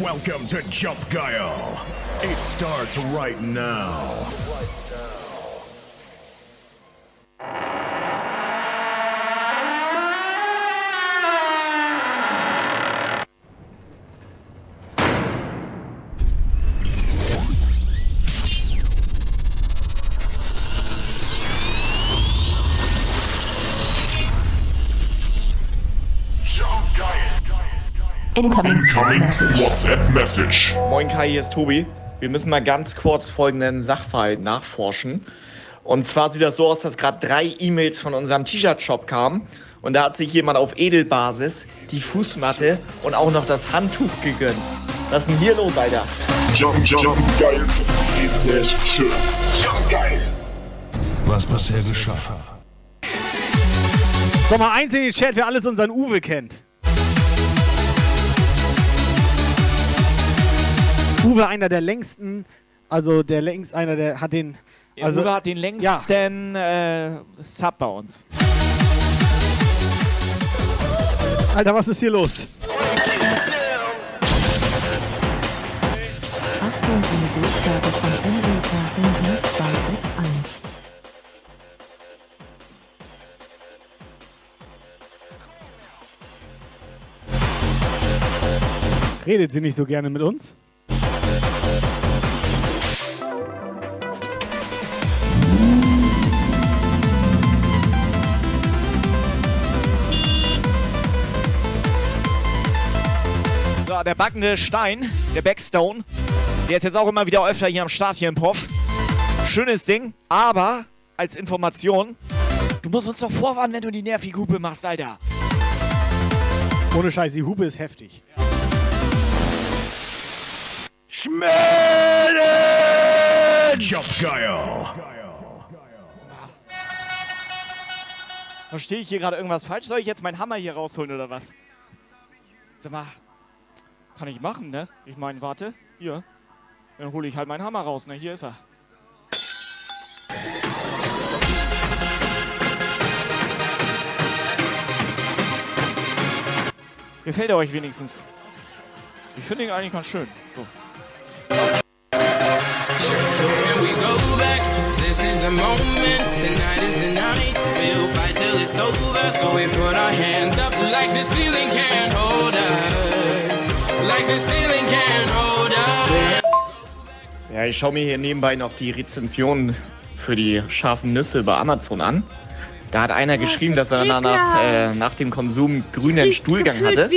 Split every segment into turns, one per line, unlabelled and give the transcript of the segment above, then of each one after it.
Welcome to Jump Guile. It starts right now.
Incoming,
Incoming
message.
WhatsApp Message.
Moin Kai, hier ist Tobi. Wir müssen mal ganz kurz folgenden Sachverhalt nachforschen. Und zwar sieht das so aus, dass gerade drei E-Mails von unserem T-Shirt-Shop kamen. Und da hat sich jemand auf Edelbasis die Fußmatte und auch noch das Handtuch gegönnt. Was ist denn hier los, Alter?
Jump, jump, geil. Slash Shirts. Jump geil.
Was bisher geschah.
Sag mal eins in den Chat, wer alles unseren Uwe kennt. Uwe, einer der längsten, also der längst, einer der hat den. Also,
Uwe hat den längsten äh, Sub bei uns.
Alter, was ist hier los?
Achtung, eine Durchsage von NLRN 261.
Redet sie nicht so gerne mit uns?
Der backende Stein, der Backstone, der ist jetzt auch immer wieder öfter hier am Start hier im Puff. Schönes Ding, aber als Information, du musst uns doch vorwarnen, wenn du die nervige Hupe machst, Alter.
Ohne Scheiß, die Hupe ist heftig.
Jump geil.
Verstehe ich hier gerade irgendwas falsch? Soll ich jetzt meinen Hammer hier rausholen oder was? Sag mal, kann ich machen, ne? Ich meine, warte, hier. Dann hole ich halt meinen Hammer raus, ne? Hier ist er. Gefällt er euch wenigstens? Ich finde ihn eigentlich ganz schön. So.
We'll fight till it's over. So we put our hands up like the ceiling can't hold
Ja, ich schaue mir hier nebenbei noch die Rezensionen für die scharfen Nüsse bei Amazon an. Da hat einer geschrieben, dass er
ist
nach,
ekelhaft.
äh, nach dem Konsum grünen Stuhlgang hatte.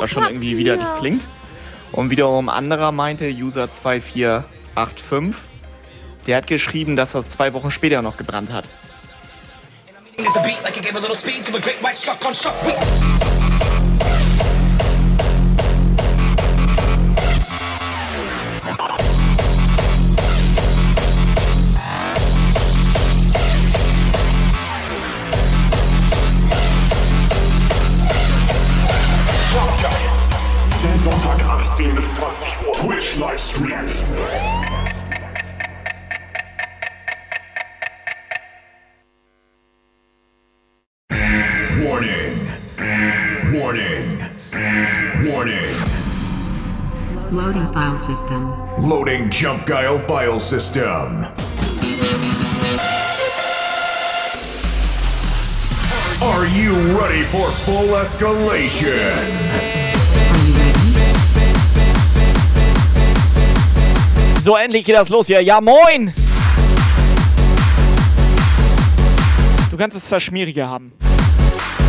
Was schon irgendwie widerlich klingt. Und wiederum anderer meinte, User 2485, der hat geschrieben, dass das zwei Wochen später noch gebrannt hat.
20 Uhr. Twitch Livestream. Warning. Warning. Warning.
Loading file system.
Loading Jump Guile file system. Are you ready for full escalation?
So, endlich geht das los hier. Ja, moin! Du kannst es zwar schmieriger haben.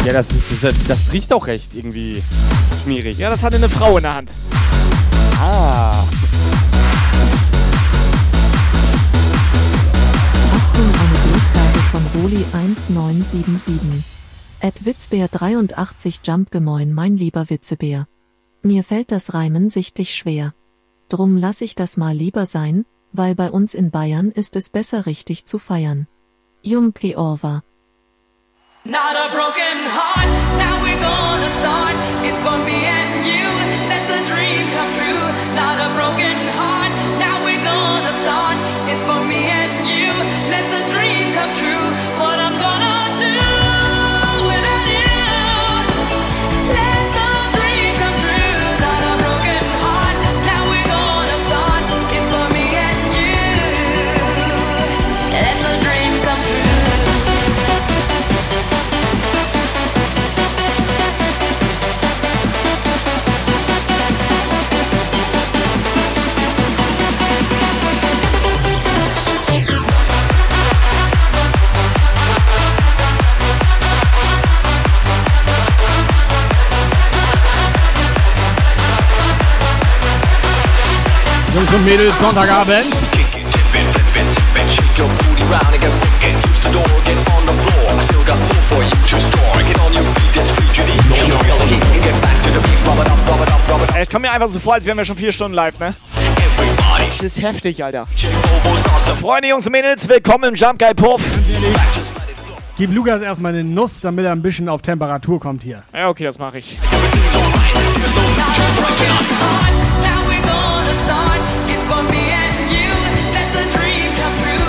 Ja, das, das, das riecht auch recht irgendwie schmierig.
Ja, das hatte eine Frau in der Hand.
Ah.
Achtung, eine Durchsage von Roli 1977. Ed Witzbär 83 Jump gemoin mein lieber Witzebär. Mir fällt das Reimen sichtlich schwer. Drum lass ich das mal lieber sein, weil bei uns in Bayern ist es besser richtig zu feiern. Jumpi Orva.
Not a broken heart. Now we're gonna start. It's for me
Jungs und Mädels, Sonntagabend.
Ey, Es kommt mir einfach so vor, als wären wir schon vier Stunden live, ne? Das ist heftig, Alter. Freunde, Jungs und Mädels, willkommen im Jump Guy Puff.
Gib Lukas erstmal eine Nuss, damit er ein bisschen auf Temperatur kommt hier.
Ja, okay, das mache ich.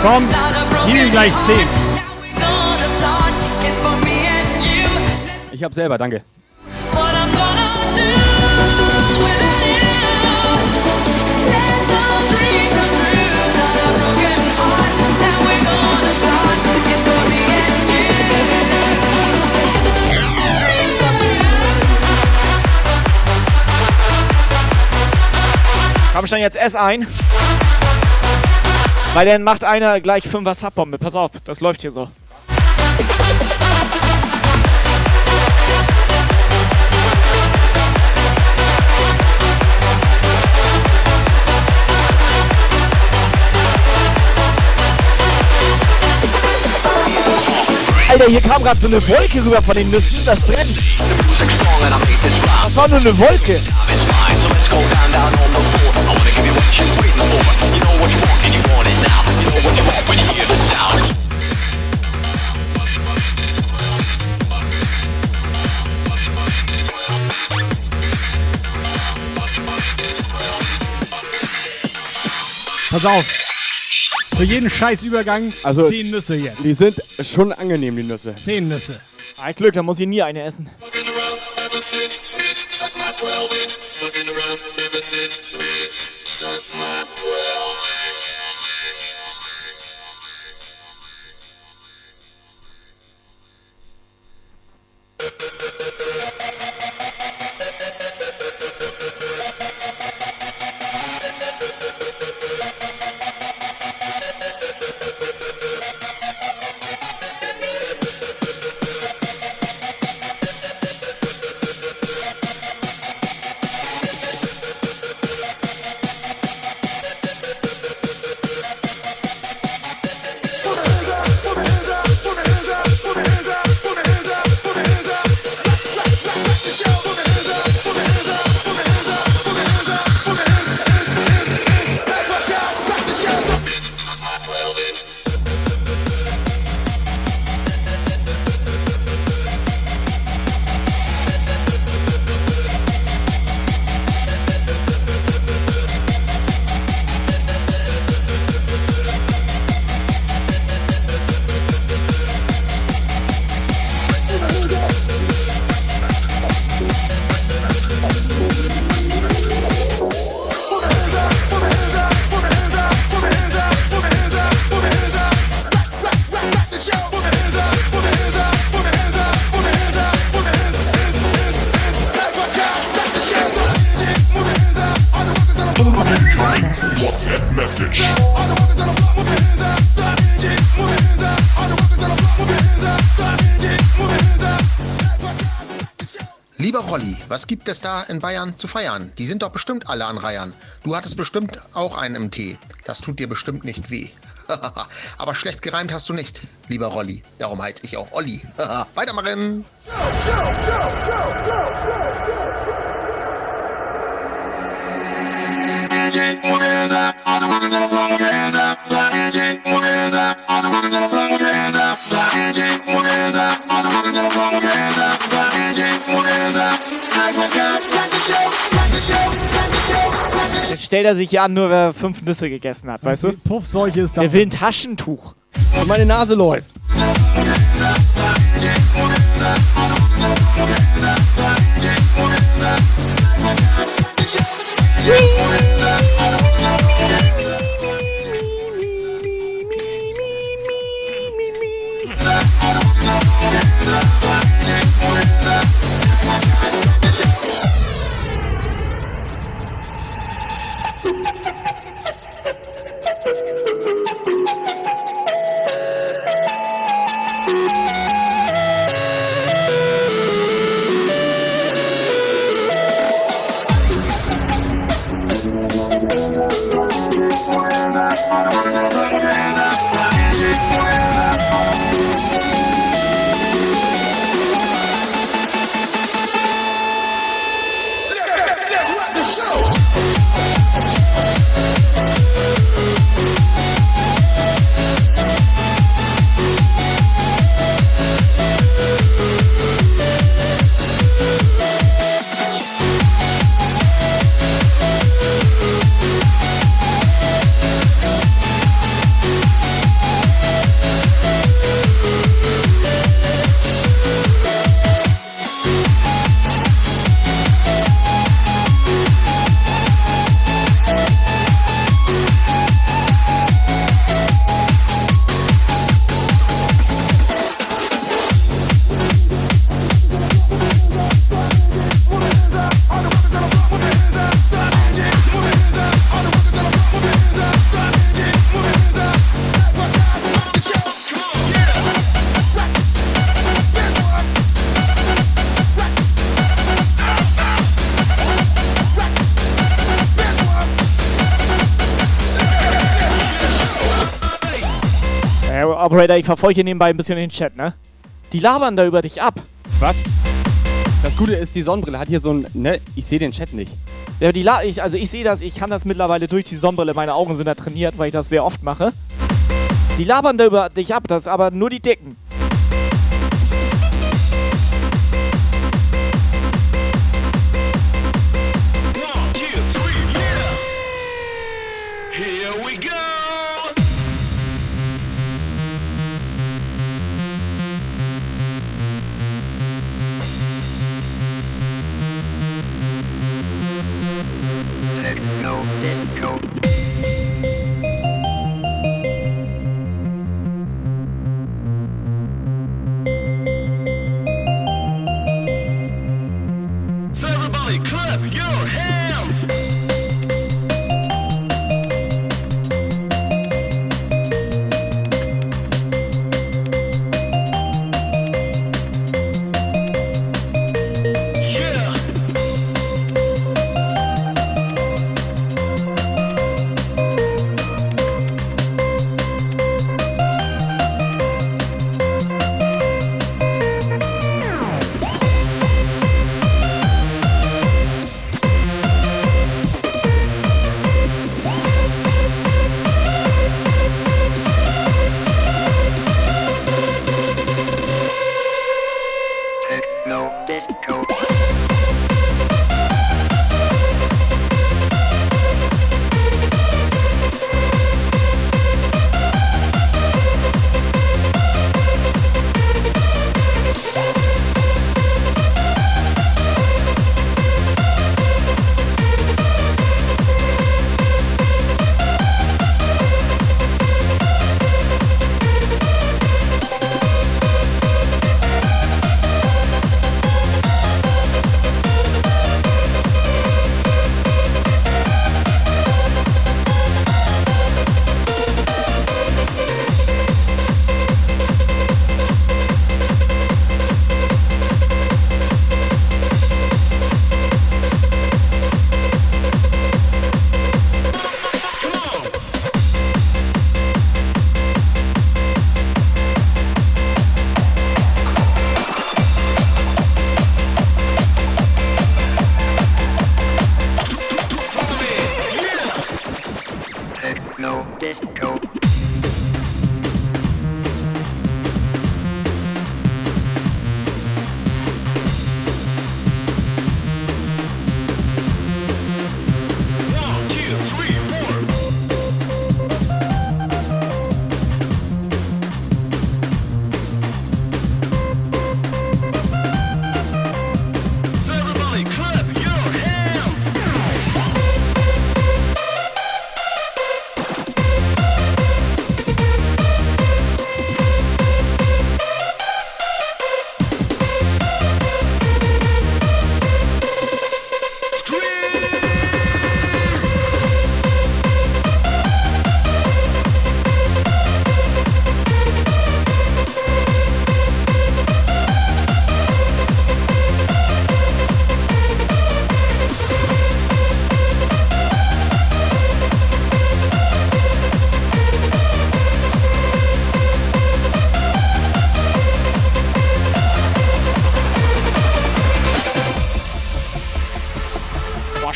Komm, gib ihm gleich 10.
Ich hab selber, danke.
Komm schon jetzt ess ein. Weil dann macht einer gleich 5er Subbombe. Pass auf, das läuft hier so. Alter, hier kam gerade so eine Wolke rüber von den Nüssen. Das brennt. Das war nur eine Wolke.
Pass auf. Für jeden Scheißübergang
Also,
10 Nüsse jetzt.
Die sind schon angenehm, die Nüsse.
10 Nüsse.
Ein Glück, da muss ich nie eine essen.
WhatsApp
es da in Bayern zu feiern? Die sind doch bestimmt alle an Reihern. Du hattest bestimmt auch einen im Tee. Das tut dir bestimmt nicht weh. Aber schlecht gereimt hast du nicht, lieber Rolli. Darum heiß ich auch Olli. Weitermachen!
Stellt er sich hier an, nur wer fünf Nüsse gegessen hat, weißt du?
Puff, solche ist da.
Der will ein Taschentuch.
Und meine Nase läuft. Whee!
you Operator, ich verfolge hier nebenbei ein bisschen den Chat, ne? Die labern da über dich ab.
Was? Das Gute ist, die Sonnenbrille hat hier so ein. Ne, ich sehe den Chat nicht.
Ja, die La ich, also ich sehe das, ich kann das mittlerweile durch die Sonnenbrille. Meine Augen sind da trainiert, weil ich das sehr oft mache. Die labern da über dich ab, das aber nur die Dicken.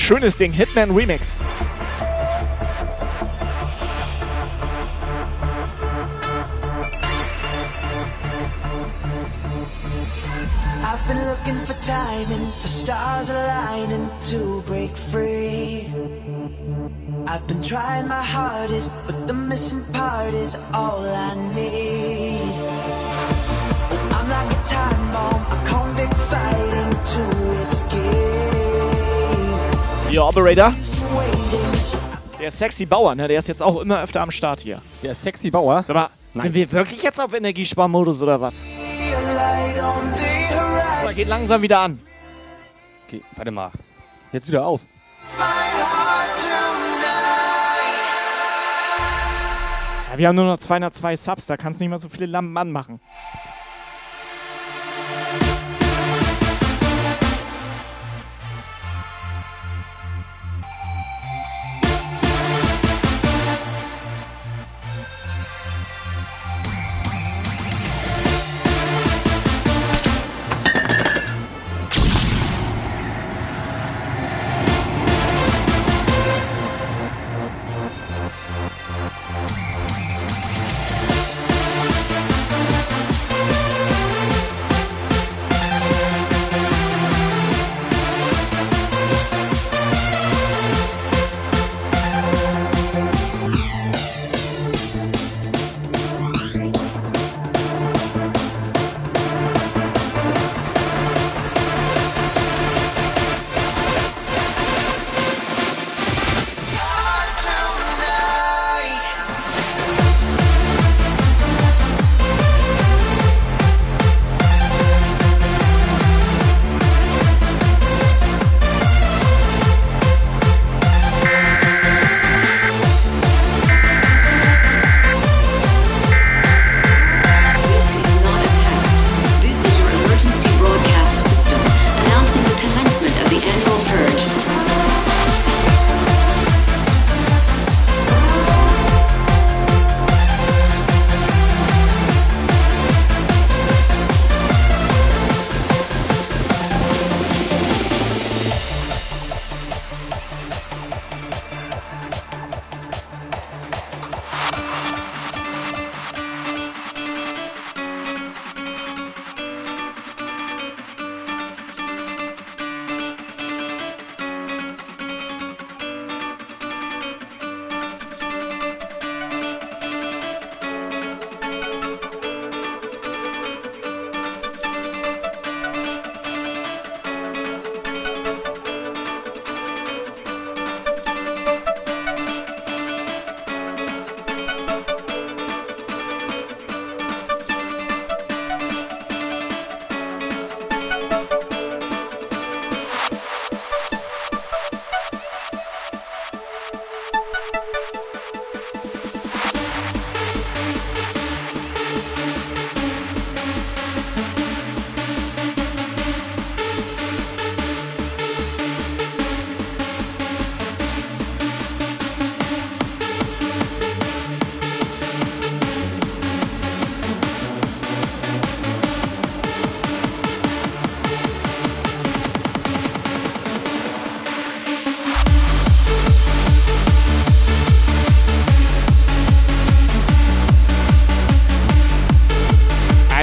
Schönes Ding. Hitman Remix. Operator. Der sexy Bauer, ne? Der ist jetzt auch immer öfter am Start hier.
Der sexy Bauer?
Sag mal,
Nice.
sind wir wirklich jetzt auf Energiesparmodus oder was? Aber geht langsam wieder an.
Okay, warte mal. Jetzt wieder aus.
Ja, wir haben nur noch 202 Subs, da kannst du nicht mal so viele Lampen anmachen.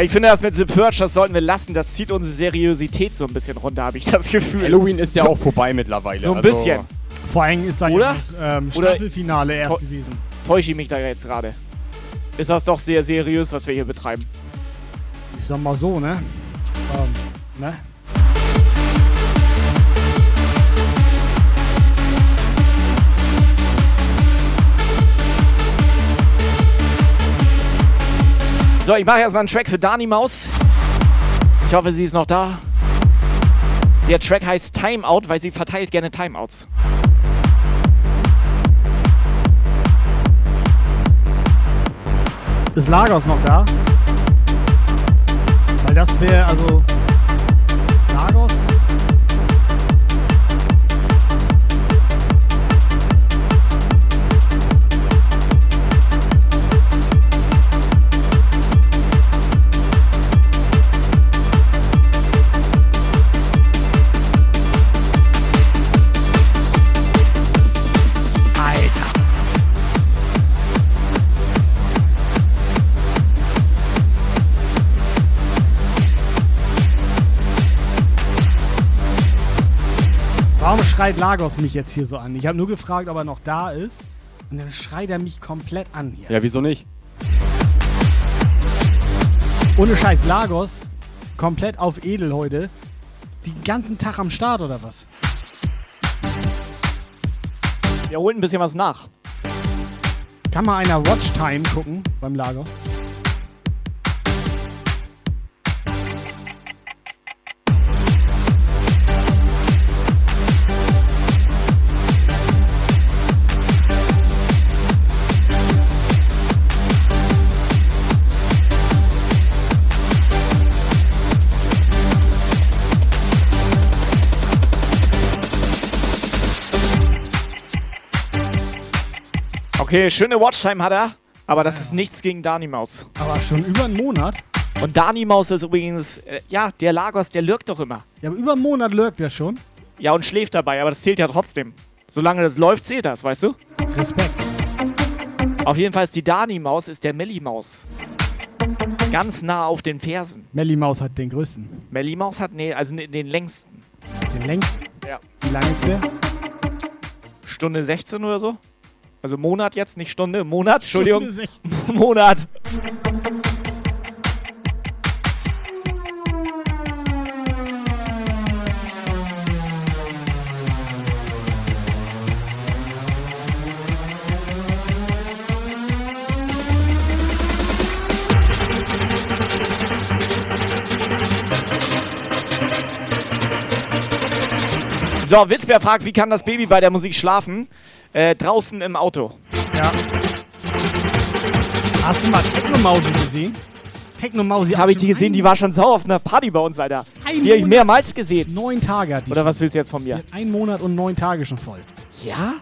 Ich finde das mit The Purge, das sollten wir lassen. Das zieht unsere Seriosität so ein bisschen runter, habe ich das Gefühl.
Halloween ist ja auch vorbei mittlerweile.
So ein
also-
bisschen.
Vor allem ist da
Oder?
ja noch, ähm,
Oder-
Staffelfinale erst
Vo-
gewesen.
Täusche ich mich da jetzt gerade? Ist das doch sehr seriös, was wir hier betreiben.
Ich sag mal so, ne? Ähm, ne?
So, ich mache erstmal einen Track für Dani Maus. Ich hoffe, sie ist noch da. Der Track heißt Timeout, weil sie verteilt gerne Timeouts.
Ist Lagos noch da? Weil das wäre also. Schreit Lagos mich jetzt hier so an? Ich habe nur gefragt, ob er noch da ist. Und dann schreit er mich komplett an hier.
Ja, wieso nicht?
Ohne Scheiß, Lagos, komplett auf Edel heute. Den ganzen Tag am Start oder was?
Wir holen ein bisschen was nach.
Kann mal einer Watchtime gucken beim Lagos?
Okay, schöne Watchtime hat er, aber das ist nichts gegen Dani Maus.
Aber schon über einen Monat?
Und Dani Maus ist übrigens, äh, ja, der Lagos, der lürgt doch immer.
Ja, aber über einen Monat lurkt er schon.
Ja, und schläft dabei, aber das zählt ja trotzdem. Solange das läuft, zählt das, weißt du?
Respekt.
Auf jeden Fall ist die Dani-Maus, ist der Melli-Maus. Ganz nah auf den Fersen.
Melly Maus hat den größten.
Melli-Maus hat, nee, also ne- den längsten.
Den längsten.
Ja.
Wie lang ist der?
Stunde 16 oder so? Also Monat jetzt, nicht Stunde, Monat, Entschuldigung.
Stunde
Monat. So, Witzbär fragt, wie kann das Baby bei der Musik schlafen? Äh, draußen im Auto.
Ja. Hast du mal Technomausi gesehen? Technomausi
Habe ich die gesehen, die war schon sauer auf einer Party bei uns, Alter.
Ein
Die habe ich mehrmals gesehen.
Neun Tage hat die
Oder
schon.
was willst du jetzt von mir?
Ein Monat und neun Tage schon voll.
Ja?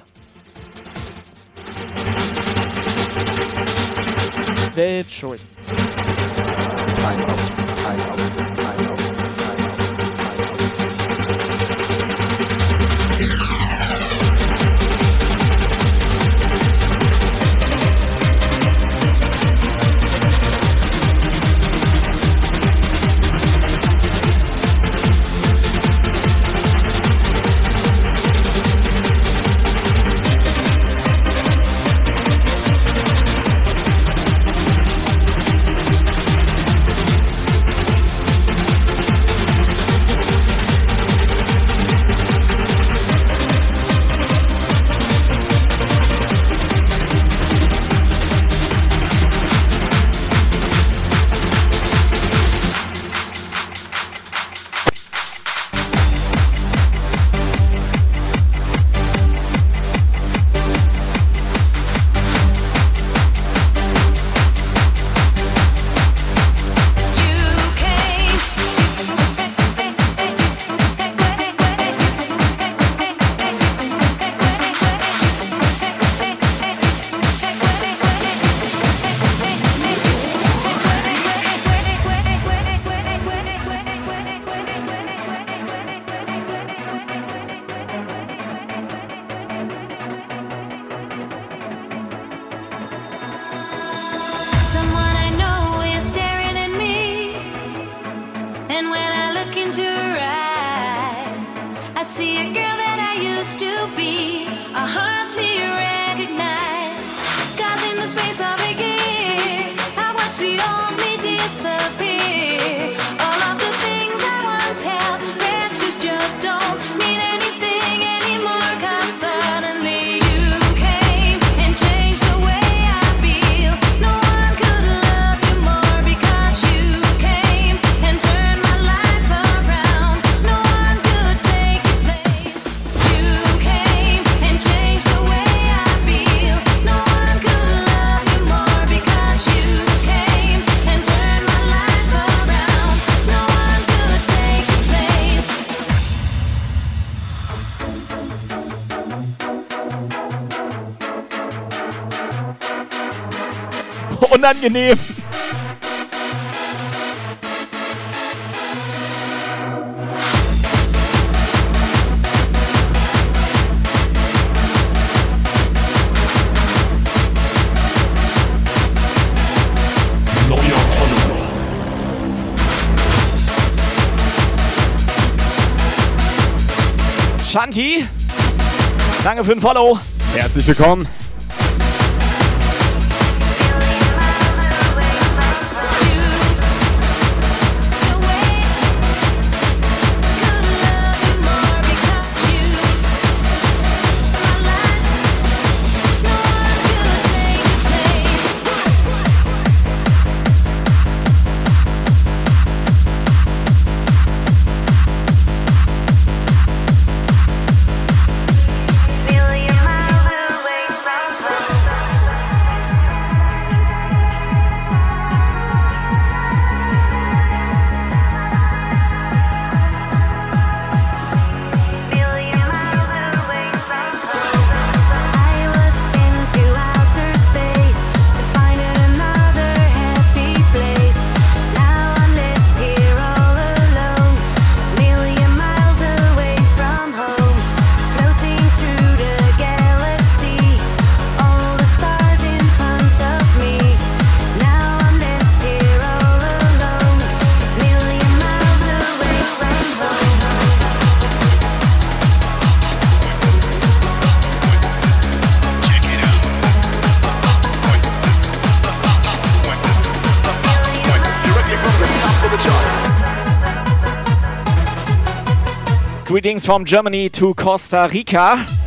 Selbst schuld.
So,
unangenehm. Shanti, danke für den Follow.
Herzlich willkommen.
from Germany to Costa Rica.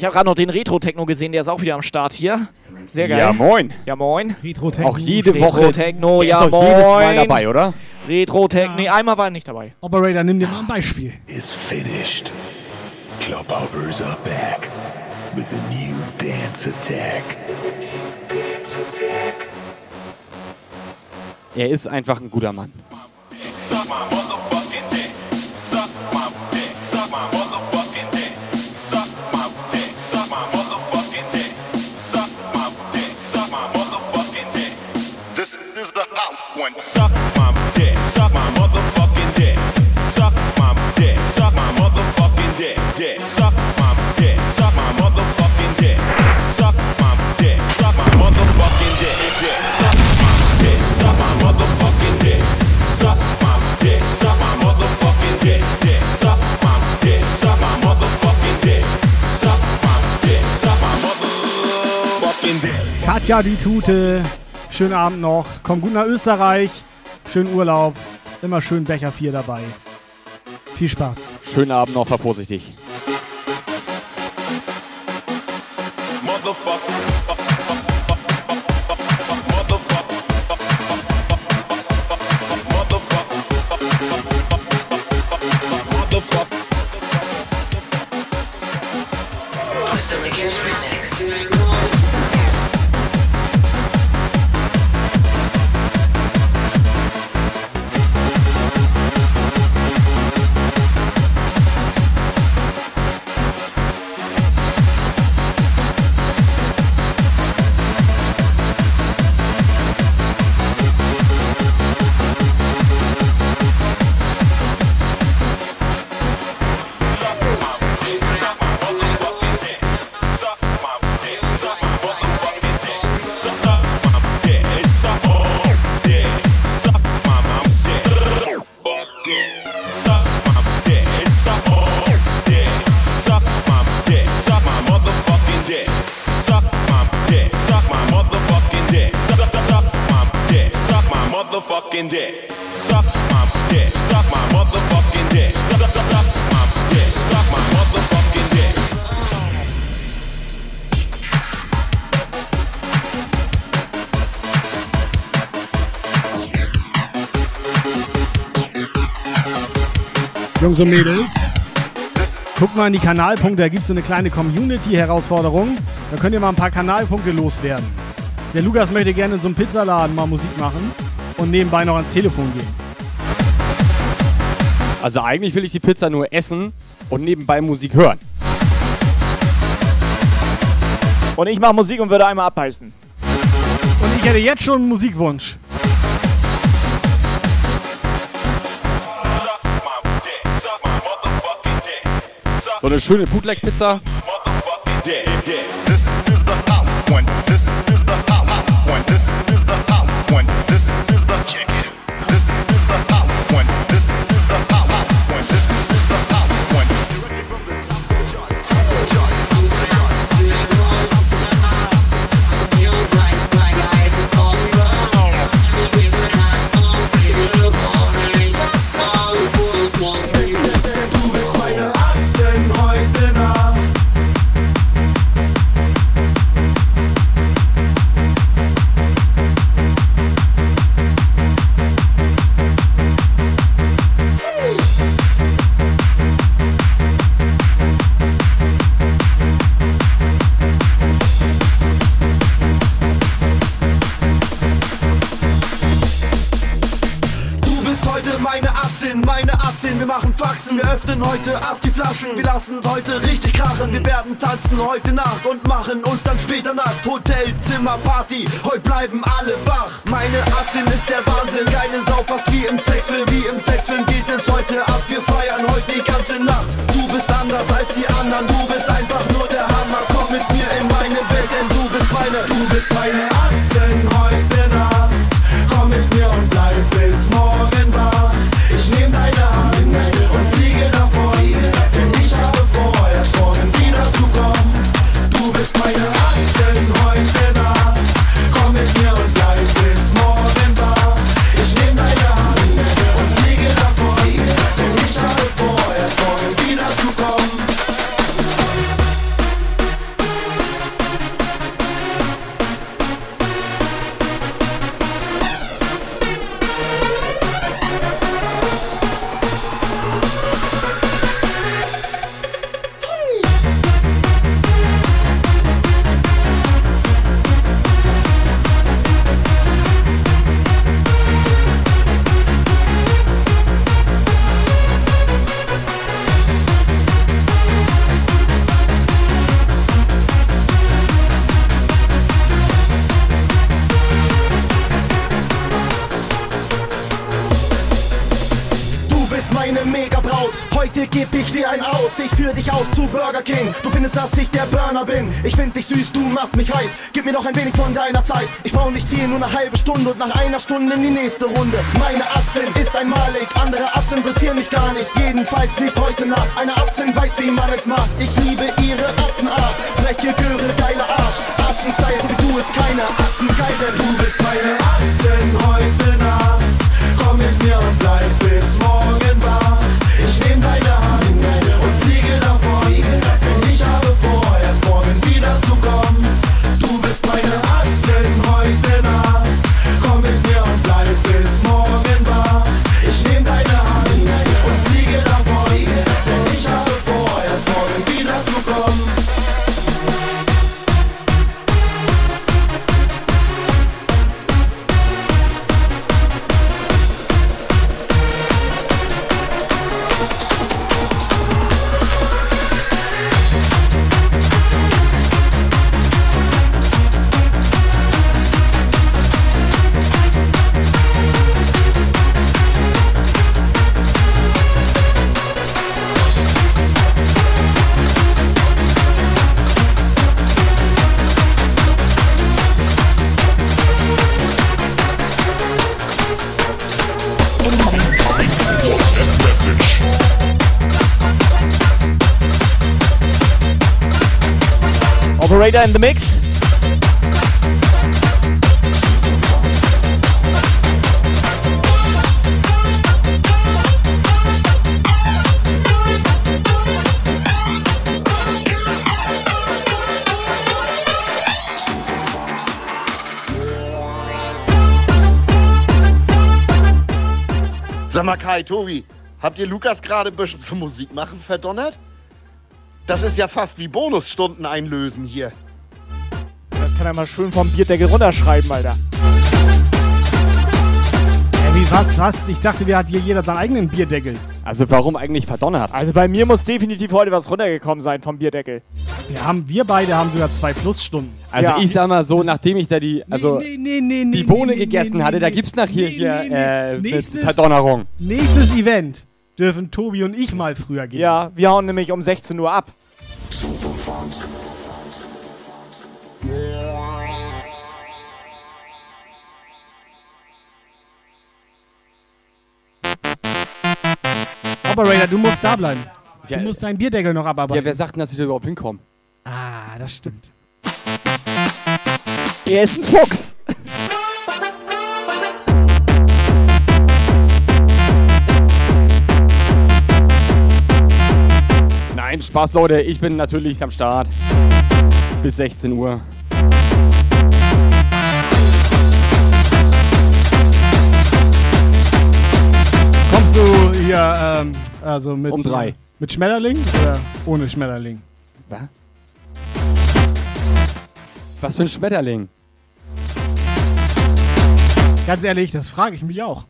Ich habe gerade noch den Retro-Techno gesehen, der ist auch wieder am Start hier. Sehr geil.
Ja, moin.
Ja, moin.
Retro-Techno.
Auch jede Woche.
Retro-Techno, ja,
ist auch jedes Mal
moin.
dabei, oder?
Retro-Techno, nee, einmal war er nicht dabei.
Operator, nimm dir mal ein Beispiel.
Is finished. Club hoppers are back with a new dance attack.
Er ist einfach ein guter Mann.
One. Suck my dick, suck my motherfucking dick. Suck my dick, suck my motherfucking dick. Dick, suck my dick, suck my motherfucking dick. Suck my dick, suck my motherfucking dick. Dick, suck my dick, suck my motherfucking dick. Suck my dick, suck my motherfucking dick. Dick, suck my dick, suck my motherfucking dick. Suck my dick, suck my motherfucking dick.
Katja, die Tute. Schönen Abend noch. Komm gut nach Österreich. Schönen Urlaub. Immer schön Becher 4 dabei. Viel Spaß.
Schönen Abend noch, fahr vorsichtig.
Jungs und Mädels. Guckt mal in die Kanalpunkte, da gibt es so eine kleine Community-Herausforderung. Da könnt ihr mal ein paar Kanalpunkte loswerden. Der Lukas möchte gerne in so einem Pizzaladen mal Musik machen und nebenbei noch ans Telefon gehen.
Also eigentlich will ich die Pizza nur essen und nebenbei Musik hören.
Und ich mache Musik und würde einmal abbeißen.
Und ich hätte jetzt schon einen Musikwunsch.
So eine schöne Bootleg-Pizza.
This is the
Öffnen heute? Erst die Flaschen, wir lassen heute richtig krachen, wir werden tanzen heute Nacht und machen uns dann später Nacht, Hotel, Zimmer, Party, heute bleiben alle wach. Meine 18 ist der Wahnsinn, keine Sau, fast wie im Sexfilm, wie im Sexfilm geht es heute ab, wir feiern heute die ganze Nacht. Du bist anders als die anderen, du bist einfach nur der Hammer, komm mit mir in meine Welt, denn du bist meine, du bist meine Burner bin. Ich find dich süß, du machst mich heiß. Gib mir doch ein wenig von deiner Zeit. Ich brauch nicht viel, nur eine halbe Stunde und nach einer Stunde in die nächste Runde. Meine Atzen ist ein Malik, andere Atzen interessieren mich gar nicht. Jedenfalls nicht heute Nacht. Eine Atzen weiß, wie man es macht. Ich liebe ihre Atzenart. Freche Göre, geiler Arsch. Atzen-Style, so wie du ist keiner. Atzen geil, denn du bist meine Atzen heute Nacht. Komm mit mir und bleib bis morgen
Operator in the mix.
Sag mal, Kai, Tobi, habt ihr Lukas gerade ein bisschen zum Musik verdonnert? Das ist ja fast wie Bonusstunden einlösen hier.
Das kann er mal schön vom Bierdeckel runterschreiben, Alter.
Ey, wie, was, was? Ich dachte, wir hat hier jeder seinen eigenen Bierdeckel.
Also warum eigentlich verdonnert?
Also bei mir muss definitiv heute was runtergekommen sein vom Bierdeckel.
Wir, haben, wir beide haben sogar zwei Plusstunden.
Also
Ja.
ich sag mal so, nachdem ich da die, also
nee, nee, nee, nee,
die Bohne
nee,
gegessen
nee,
hatte,
nee,
da
nee.
gibt's nachher
Nee,
hier
nee, nee.
äh, eine
Nächstes-
Verdonnerung.
Nächstes Event dürfen Tobi und ich mal früher gehen.
Ja, wir hauen nämlich um 16 Uhr ab.
Operator, du musst da bleiben.
Ja,
du musst deinen Bierdeckel noch abarbeiten.
Ja, wer sagt denn, dass ich da überhaupt hinkomme?
Ah, das stimmt.
Er ist ein Fuchs.
Nein, Spaß, Leute. Ich bin natürlich am Start. Bis 16 Uhr.
Kommst du hier, ähm, also mit.
Um drei.
Mit Schmetterling oder ohne Schmetterling?
Was? Was für ein Schmetterling?
Ganz ehrlich, das frage ich mich auch.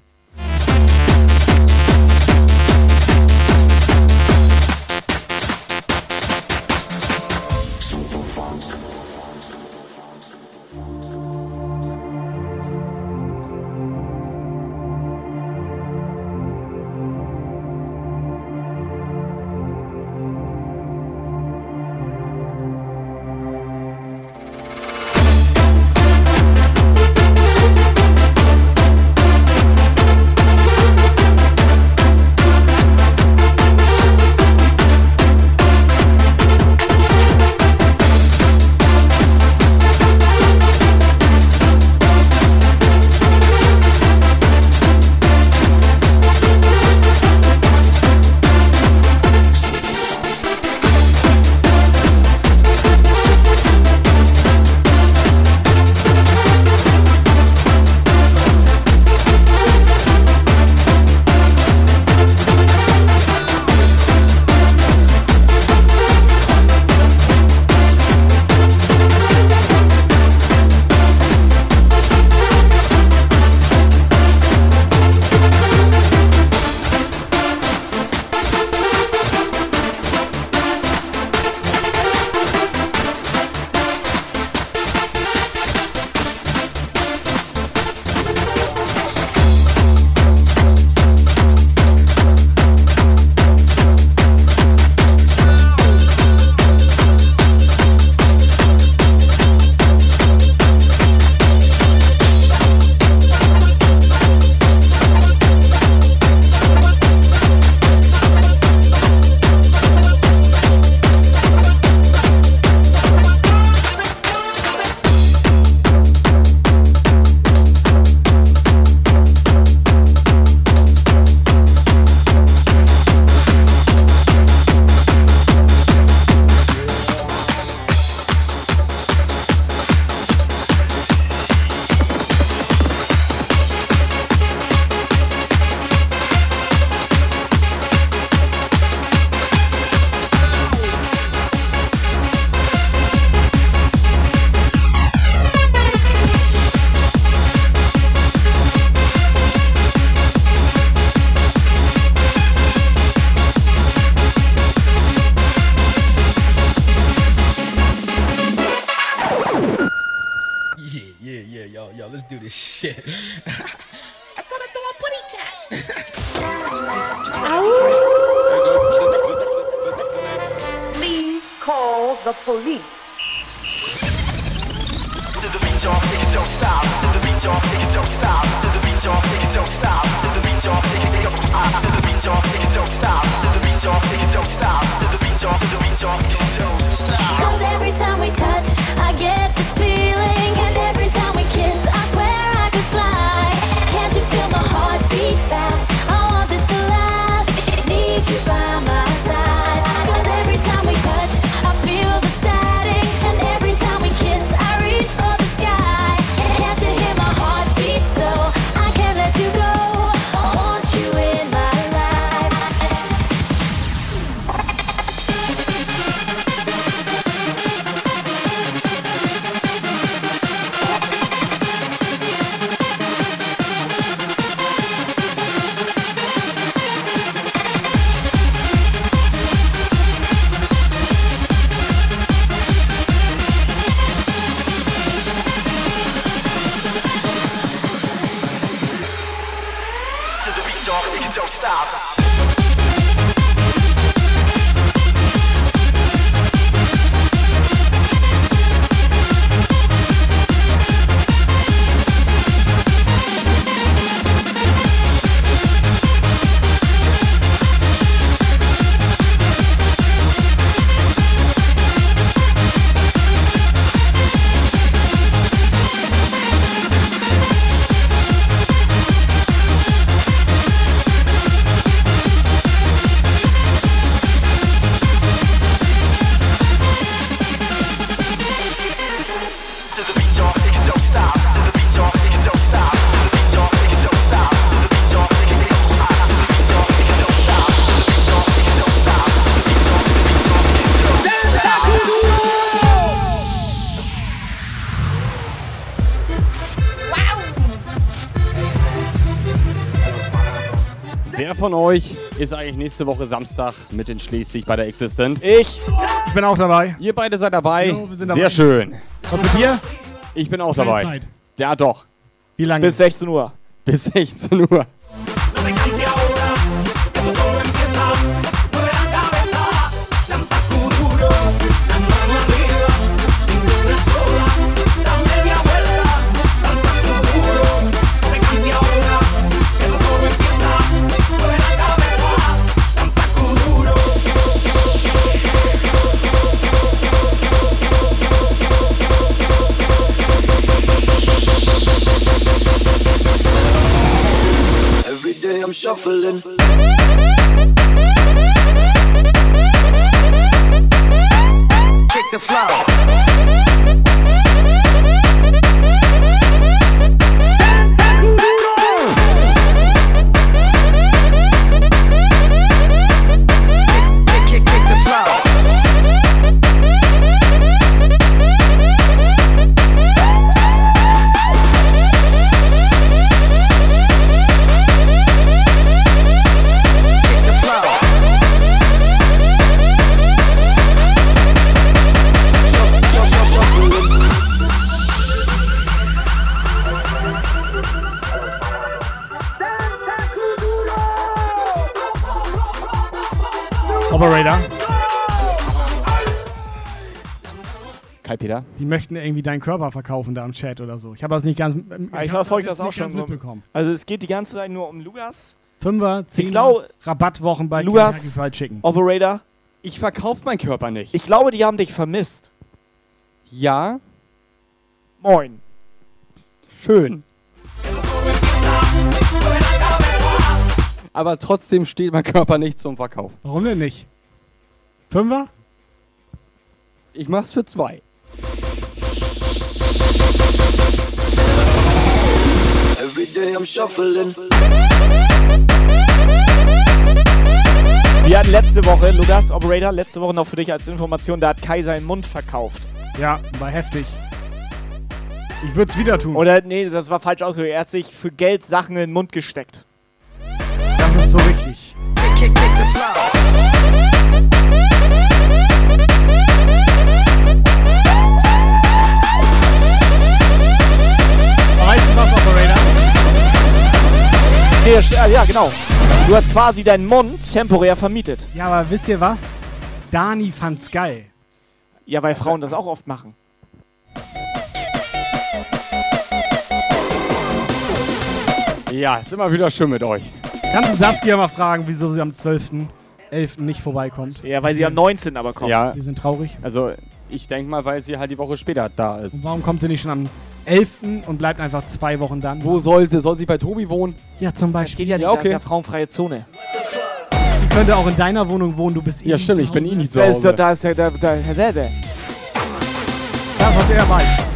Don't stop. To the beat, y'all don't stop. To the beat, y'all don't stop. To the beat, y'all don't stop. To the beat, y'all don't stop. To the beat, y'all don't stop. To the beat, y'all don't stop.
Cause every time we touch, I get
von euch ist eigentlich nächste Woche Samstag mit in Schleswig bei der Existent?
Ich.
Ich bin auch dabei.
Ihr beide seid dabei.
Jo, wir sind
Sehr
dabei.
schön.
Was mit dir?
Ich bin auch
Keine
dabei.
Zeit.
Ja, doch.
Wie lange?
Bis 16 Uhr.
Bis 16 Uhr.
Shuffling. Kick the flow.
Kai Peter.
Die möchten irgendwie deinen Körper verkaufen da im Chat oder so. Ich habe das nicht ganz.
Ich
hab
verfolge
jetzt
das auch
nicht
schon. so.
mitbekommen.
Also es geht die ganze Zeit nur um Lugas.
Fünfer,
Ich
Zehner,
glaube,
Rabattwochen bei Fried Chicken.
Operator.
Ich verkaufe meinen Körper nicht.
Ich glaube, die haben dich vermisst.
Ja.
Moin.
Schön. Aber trotzdem steht mein Körper nicht zum Verkauf.
Warum denn nicht? Fünfer?
Ich mach's für zwei.
I'm shuffling.
Wir hatten letzte Woche, Lukas, Operator, letzte Woche noch für dich als Information, da hat Kai seinen Mund verkauft.
Ja, war heftig. Ich würde es wieder tun.
Oder, nee, das war falsch ausgedrückt. Er hat sich für Geld Sachen in den Mund gesteckt.
Das ist so richtig.
Kick, kick, kick
st- ah, ja, genau. Du hast quasi deinen Mund temporär vermietet.
Ja, aber wisst ihr was? Dani fand's geil.
Ja, weil Frauen das auch oft machen.
Ja, ist immer wieder schön mit euch.
Kannst du Saskia mal fragen, wieso sie am 12.11. nicht vorbeikommt?
Ja, weil sie am 19. aber kommt.
Ja.
Die sind traurig.
Also, ich denke mal, weil sie halt die Woche später da ist.
Und warum kommt sie nicht schon am 11. und bleibt einfach zwei Wochen dann?
Wo soll sie? Soll sie bei Tobi wohnen?
Ja, zum
Das
Beispiel.
geht ja nicht,
Ja,
das ist
okay.
ja frauenfreie Zone.
Sie könnte auch in deiner Wohnung wohnen, du bist eh
Ja, stimmt, ich bin eh nicht zu
Da
Hause.
da ist ja der, der, der, der, der.
Das, was er weiß.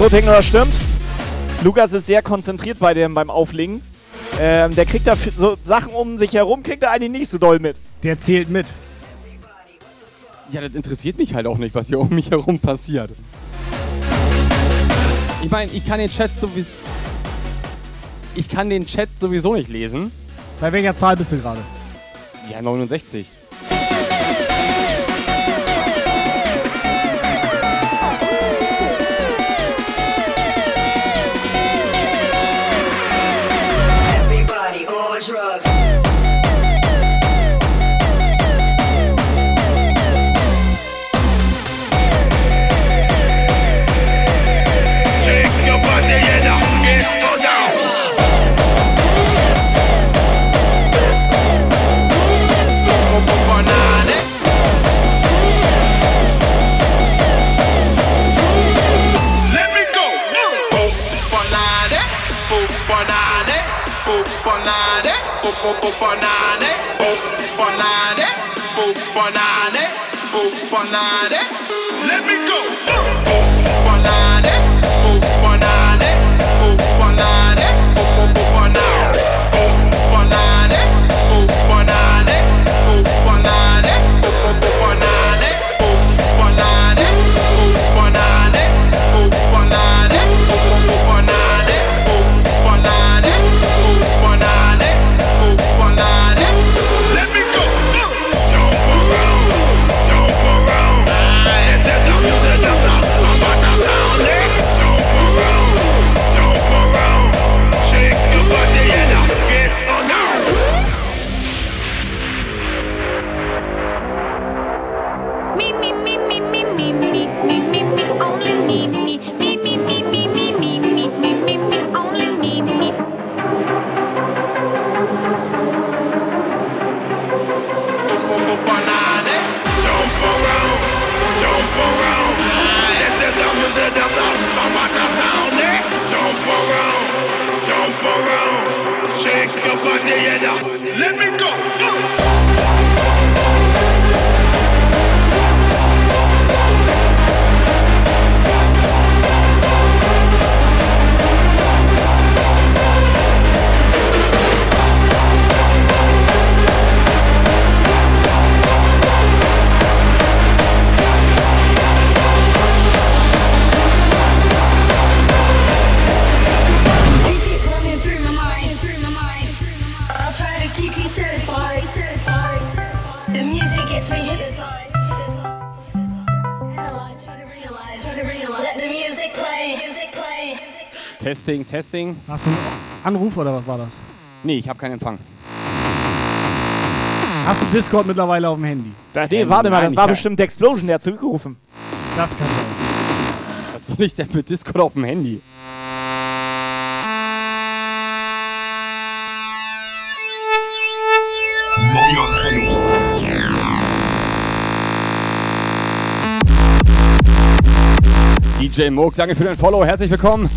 Retro-Techno, das stimmt. Lukas ist sehr konzentriert bei dem beim Auflegen. Ähm, der kriegt da so Sachen um sich herum, kriegt er eigentlich nicht so doll mit.
Der zählt mit.
Ja, das interessiert mich halt auch nicht, was hier um mich herum passiert. Ich meine, ich kann den Chat sowieso. Ich kann den Chat sowieso nicht lesen.
Bei welcher Zahl bist du gerade?
Ja, 69.
banane, banane, banane, banane. Let me go. Banane.
Testing, Testing.
Hast du einen Anruf oder was war das?
Nee, ich habe keinen Empfang.
Hast du Discord mittlerweile auf dem Handy?
Da, nee,
ähm,
warte mal, das war bestimmt der Explosion, der hat zurückgerufen.
Das kann sein.
Was soll ich denn mit Discord auf dem Handy? DJ Moog, danke für den Follow, herzlich willkommen.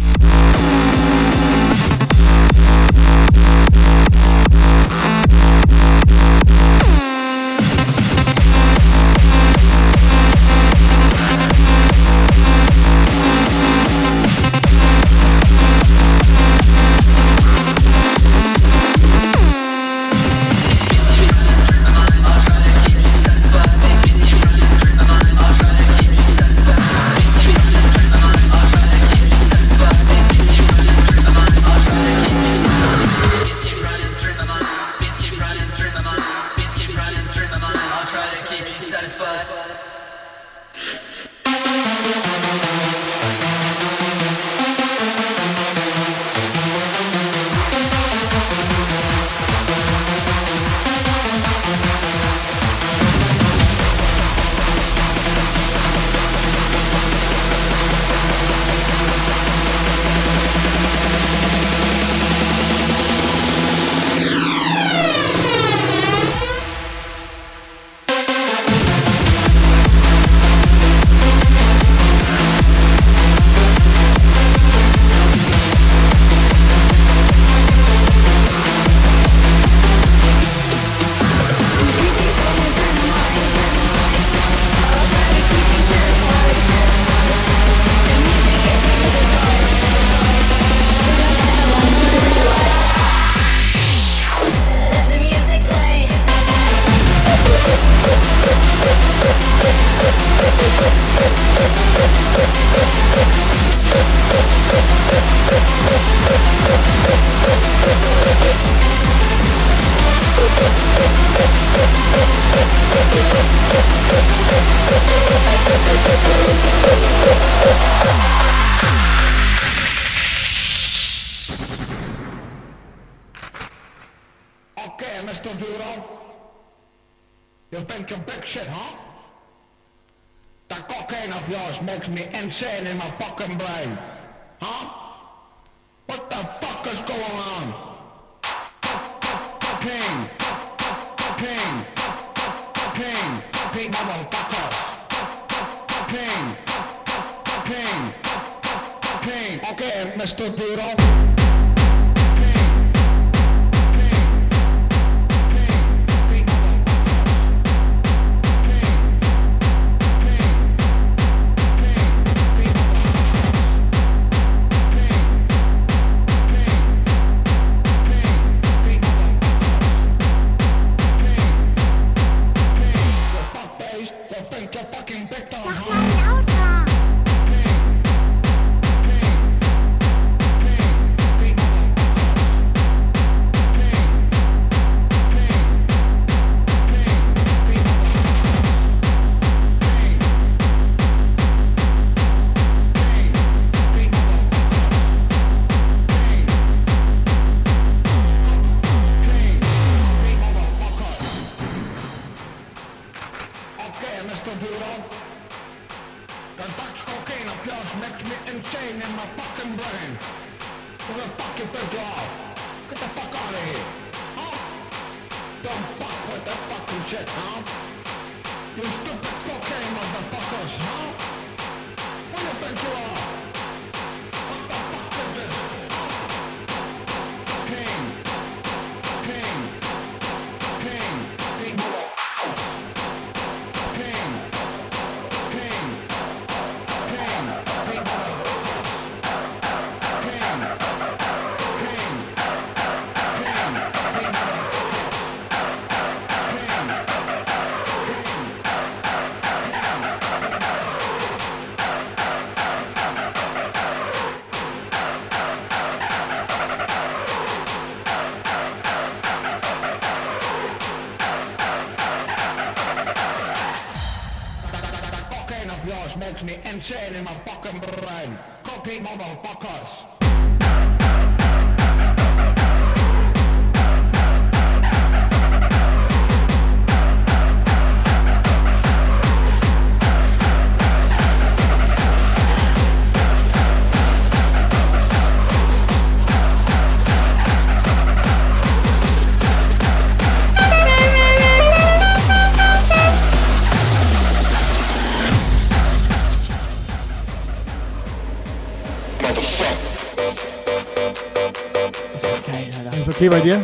Okay
bei dir?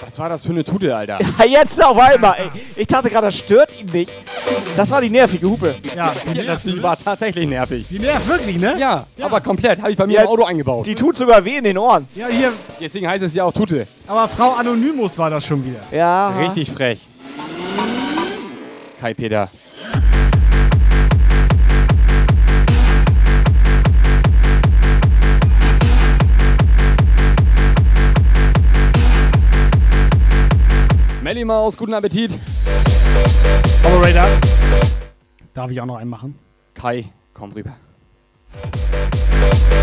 Was war das für eine Tute, Alter?
Ja, jetzt auf einmal. Ey. Ich dachte gerade, das stört ihn nicht. Das war die nervige Hupe.
Ja,
die, nervt, die war tatsächlich nervig.
Die nervt wirklich, ne?
Ja, aber komplett. Habe ich bei mir
Ja,
im Auto eingebaut.
Die tut sogar weh in den Ohren.
Ja, hier.
Deswegen heißt es ja auch Tute.
Aber Frau Anonymous war das schon wieder.
Ja.
Richtig frech. Kai Peter. Melly Maus, guten Appetit.
Operator. Darf ich auch noch einen machen?
Kai, komm rüber.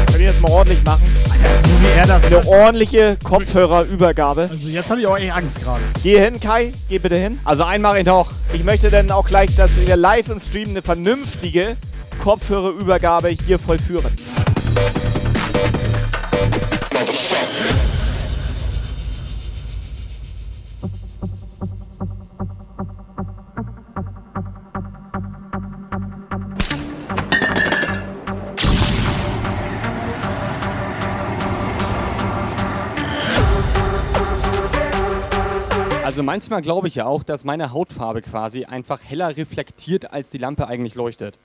Können wir jetzt mal ordentlich machen?
So wie er das
Eine ordentliche Kopfhörerübergabe.
Also jetzt habe ich auch echt Angst gerade.
Geh hin, Kai. Geh bitte hin.
Also einen mache ich noch.
Ich möchte dann auch gleich, dass wir live im Stream eine vernünftige Kopfhörerübergabe hier vollführen.
Also manchmal glaube ich ja auch, dass meine Hautfarbe quasi einfach heller reflektiert, als die Lampe eigentlich leuchtet.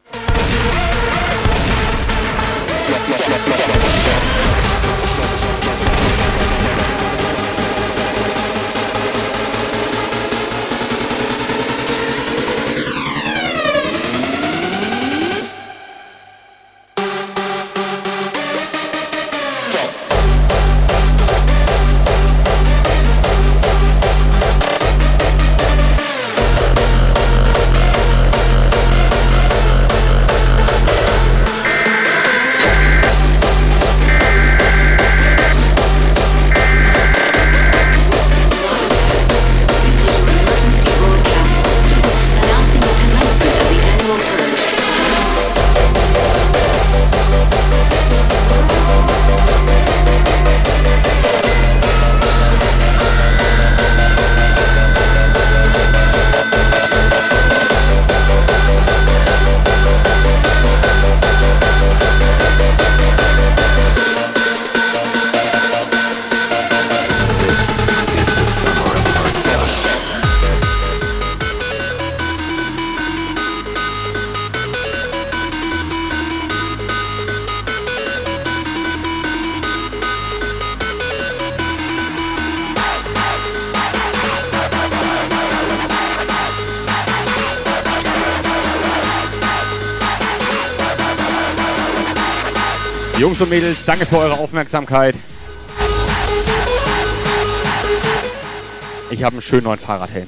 Mädels, danke für eure Aufmerksamkeit. Ich habe einen schönen neuen Fahrradhelm.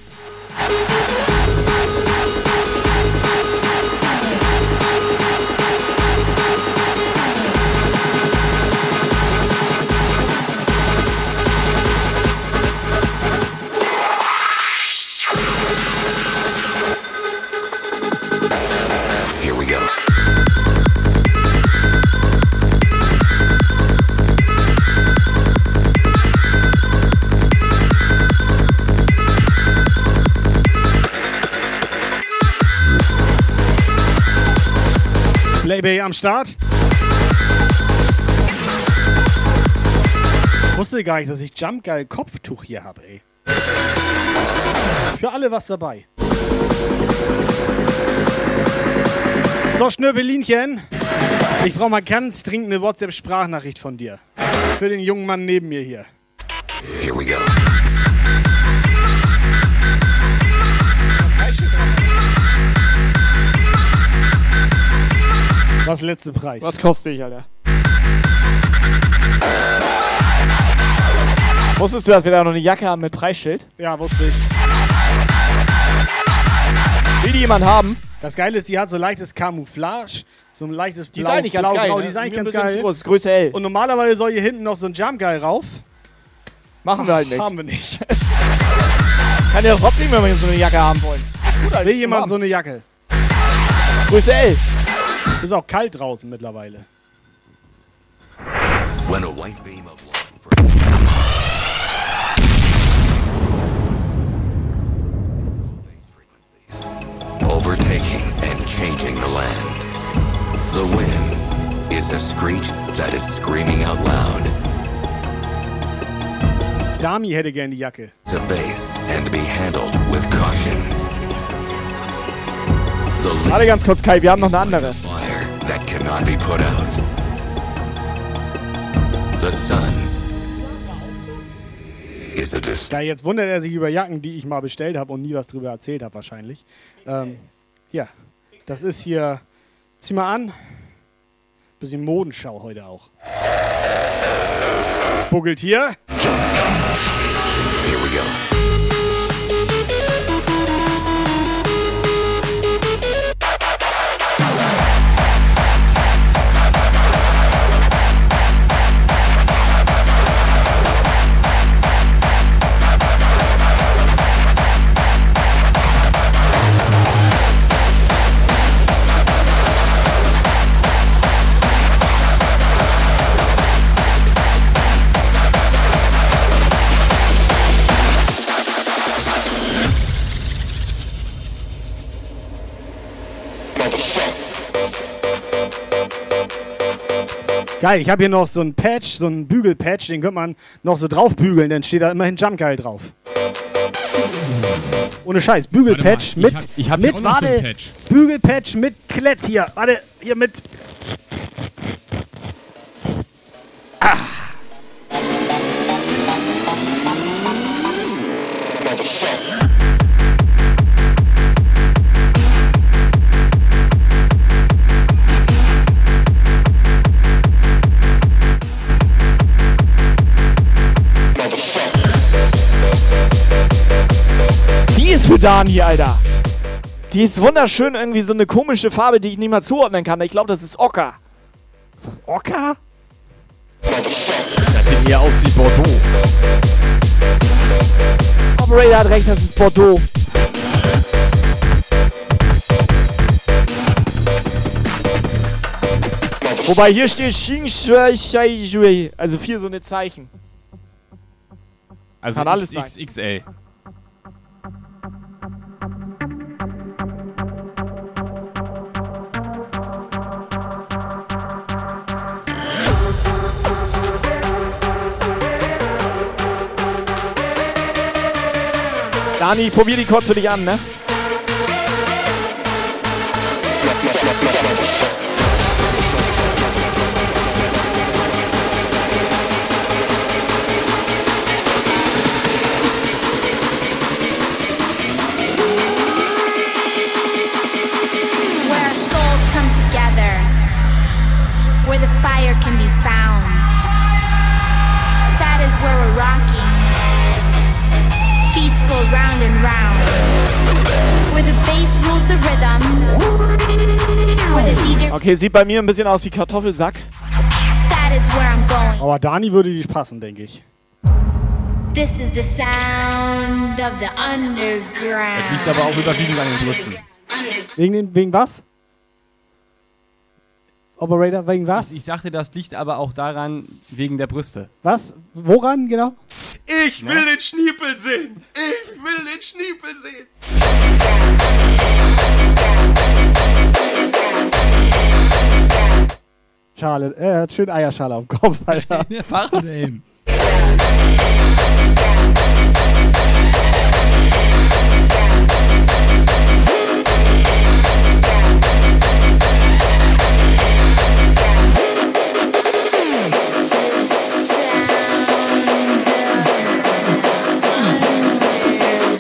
Playboy am Start. Wusste gar nicht, dass ich Jump Geil Kopftuch hier habe, ey. Für alle was dabei. So, Schnürbelinchen. Ich brauche mal ganz dringend eine WhatsApp-Sprachnachricht von dir. Für den jungen Mann neben mir hier.
Here we go.
Was letzte Preis?
Was kostet ich, Alter? Wusstest du, dass wir da noch eine Jacke haben mit Preisschild?
Ja, wusste ich.
Will die jemand haben?
Das Geile ist, die hat so leichtes Camouflage, so ein leichtes
Die ist
Blau,
eigentlich ganz
Blau,
geil,
Grau,
ne?
die ist eigentlich ganz
bisschen
geil.
zu groß, Größe L.
Und normalerweise soll hier hinten noch so ein Jump Guy rauf.
Machen wir halt nicht.
Haben wir nicht.
Kann ja trotzdem, wenn wir so eine Jacke haben wollen. Ist gut,
Will jemand so eine Jacke?
Größe L.
Ist auch kalt draußen mittlerweile.
When a white beam of overtaking and changing the land. The wind is a screech that is screaming out loud.
Dami hätte gern die Jacke.
It's a base and be handled with caution.
Warte ganz kurz, Kai, wir haben noch eine andere.
Da jetzt wundert er sich über Jacken, die ich mal bestellt habe und nie was drüber erzählt habe wahrscheinlich. Ähm, ja, das ist hier, zieh mal an, bisschen Modenschau heute auch. Buggelt hier.
Here we go.
Geil, ich habe hier noch so einen Patch, so einen Bügelpatch, den könnte man noch so drauf bügeln, dann steht da immerhin Jump Guy drauf. Ohne Scheiß, Bügelpatch mit,
ich hab- ich hab
mit,
so
warte,
einen Patch.
Bügelpatch mit Klett hier, warte, hier mit.
Die ist Dani, Alter. Die ist wunderschön, irgendwie so eine komische Farbe, die ich nicht mal zuordnen kann. Ich glaube, das ist Ocker. Ist das Ocker?
Das sieht eher aus wie Bordeaux.
Operator hat recht, das ist Bordeaux. Wobei hier steht Xing Shui. Also vier so eine Zeichen.
Also
Kann alles sein.
XXL.
Dani, probier die kurz dich an, ne?
Where our souls come together, where the fire can be found. That is where we're rocking. Go round and round. Where the bass rules the rhythm. Where the DJ.
Okay, sieht bei mir ein bisschen aus wie Kartoffelsack.
That is where I'm going.
Aber Dani würde die passen, denke ich.
This is the sound of the
Das
underground.
liegt aber auch überwiegend an den Brüsten.
Wegen, den, wegen was? Operator, wegen was?
Ich sagte, das liegt aber auch daran, wegen der Brüste.
Was? Woran genau?
Ich will den Schniepel sehen! Ich will den Schniepel sehen!
Schale, er hat schön Eierschale auf dem Kopf, Alter.
Der Fahrradhelm.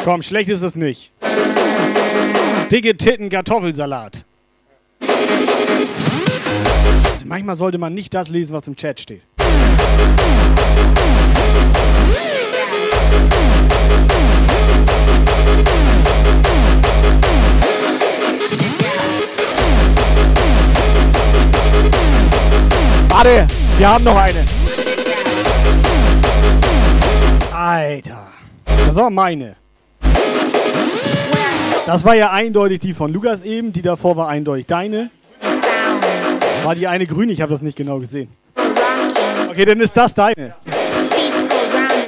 Komm, schlecht ist es nicht. Dicke Titten, Kartoffelsalat. Also manchmal sollte man nicht das lesen, was im Chat steht.
Warte, wir haben noch eine.
Alter. Das war meine. Das war ja eindeutig die von Lukas eben. Die davor war eindeutig deine. War die eine grün? Ich habe das nicht genau gesehen. Okay, dann ist das deine.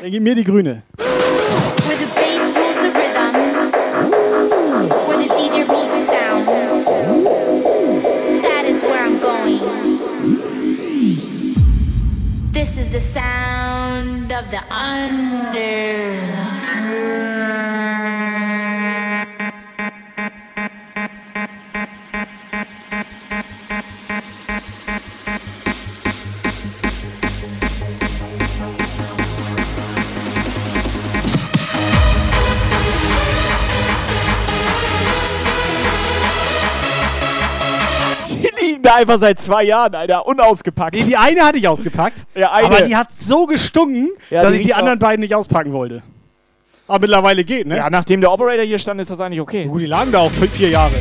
Dann gib mir die grüne.
Einfach seit zwei Jahren, Alter, unausgepackt.
Nee, die eine hatte ich ausgepackt.
Ja, eine.
Aber die hat so gestunken,
Ja,
dass
die
ich die anderen beiden nicht auspacken wollte. Aber mittlerweile geht, ne?
Ja, nachdem der Operator hier stand, ist das eigentlich okay.
Gut, die lagen da auch fünf, vier Jahre.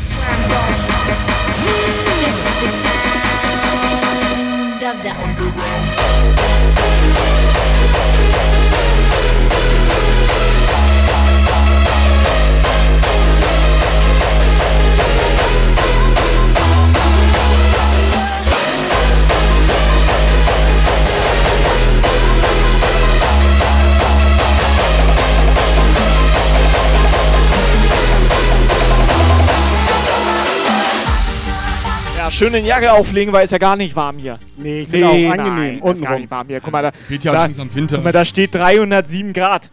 Schön den Jacke auflegen, weil es ja gar nicht warm hier.
Nee, ich finde auch angenehm.
Nein, ist gar nicht warm hier. Guck mal, da,
Wird ja
da,
langsam Winter.
guck mal, da steht 307 Grad.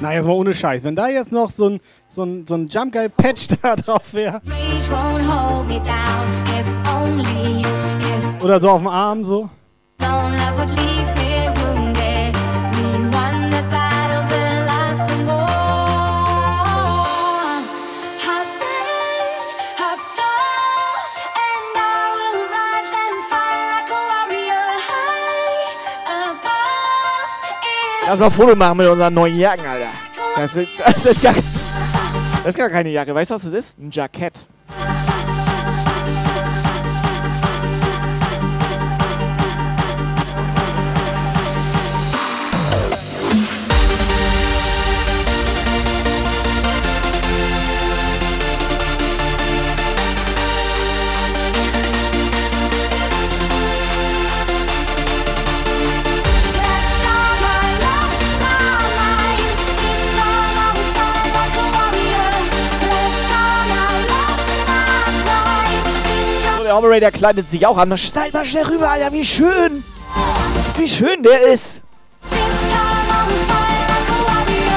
Na, jetzt mal ohne Scheiß. Wenn da jetzt noch so ein, so ein, so ein Jump Guy Patch da drauf wäre. Oder so auf dem Arm so.
no love would leave me
Lass mal Foto machen mit unseren neuen Jacken, Alter. Das ist, das ist, gar, das ist gar keine Jacke. Weißt du, was das ist? Ein Jackett. Der Operator kleidet sich auch an. Schneid mal schnell rüber, Alter. Wie schön. Wie schön der ist.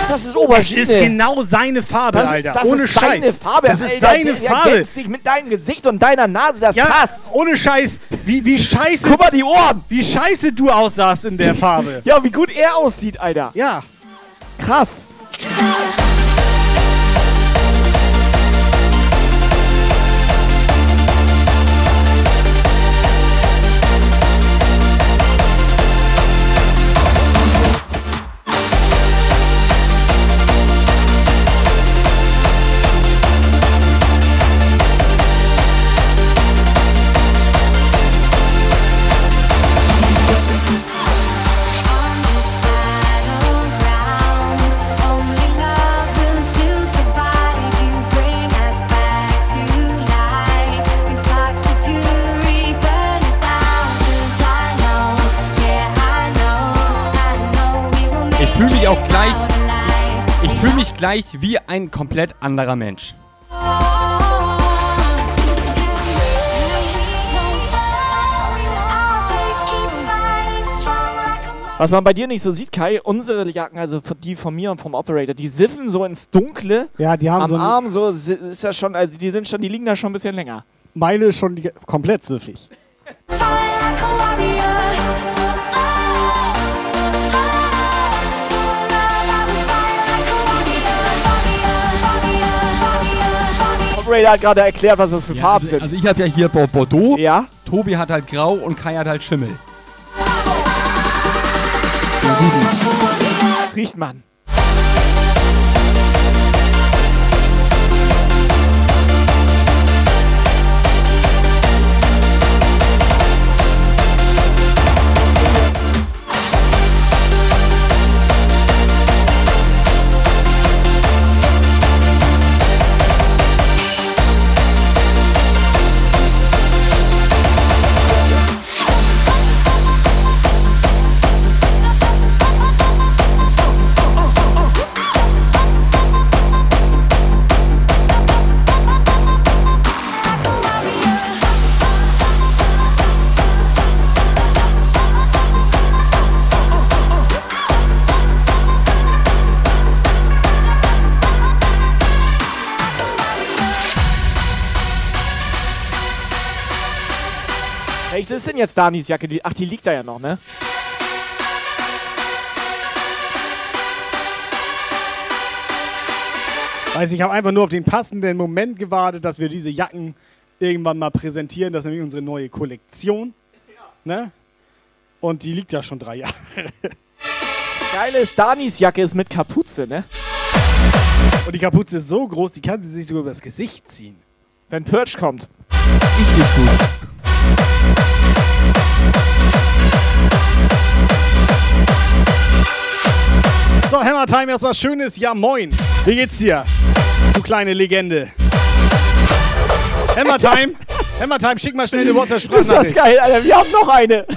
Das ist Aubergine.
Das ist genau seine Farbe,
das,
Alter.
Das
ohne
ist
Scheiß.
deine Farbe,
Das ist
Alter.
seine
der, der
Farbe.
ergänzt sich mit deinem Gesicht und deiner Nase. Das
ja,
passt.
ohne Scheiß. Wie, wie scheiße.
Guck mal die Ohren.
Wie scheiße du aussahst in der Farbe.
Ja, wie gut er aussieht, Alter.
Ja.
Krass.
Fühle mich auch gleich. Ich, fühle mich gleich wie ein komplett anderer Mensch.
Was man bei dir nicht so sieht, Kai, unsere Jacken, also die von mir und vom Operator, die siffen so ins Dunkle.
Ja, die haben
Am
so
Arm so, ist das schon, also die sind schon, die liegen da schon ein bisschen länger.
Meine ist schon komplett süffig.
Operator hat gerade erklärt, was das für Farben
Also,
sind.
also ich habe ja hier Bo- Bordeaux.
Ja.
Tobi hat halt Grau und Kai hat halt Schimmel.
Riecht man. Welches ist denn jetzt Danis Jacke? Die, ach, die liegt da ja noch, ne?
Weiß ich habe einfach nur auf den passenden Moment gewartet, dass wir diese Jacken irgendwann mal präsentieren. Das ist nämlich unsere neue Kollektion. Ne? Und die liegt ja schon drei Jahre.
Geile ist, Danis Jacke ist mit Kapuze, ne?
Und die Kapuze ist so groß, die kann sie sich sogar über das Gesicht ziehen.
Wenn Purge kommt.
Richtig gut.
So, Hammer Time, erstmal schönes Ja Moin. Wie geht's dir? Du kleine Legende. Hammer Time, Hammer Time, schick mal schnell eine
Ist das
WhatsApp-Sprachnachricht.
geil, Alter. Wir haben noch eine.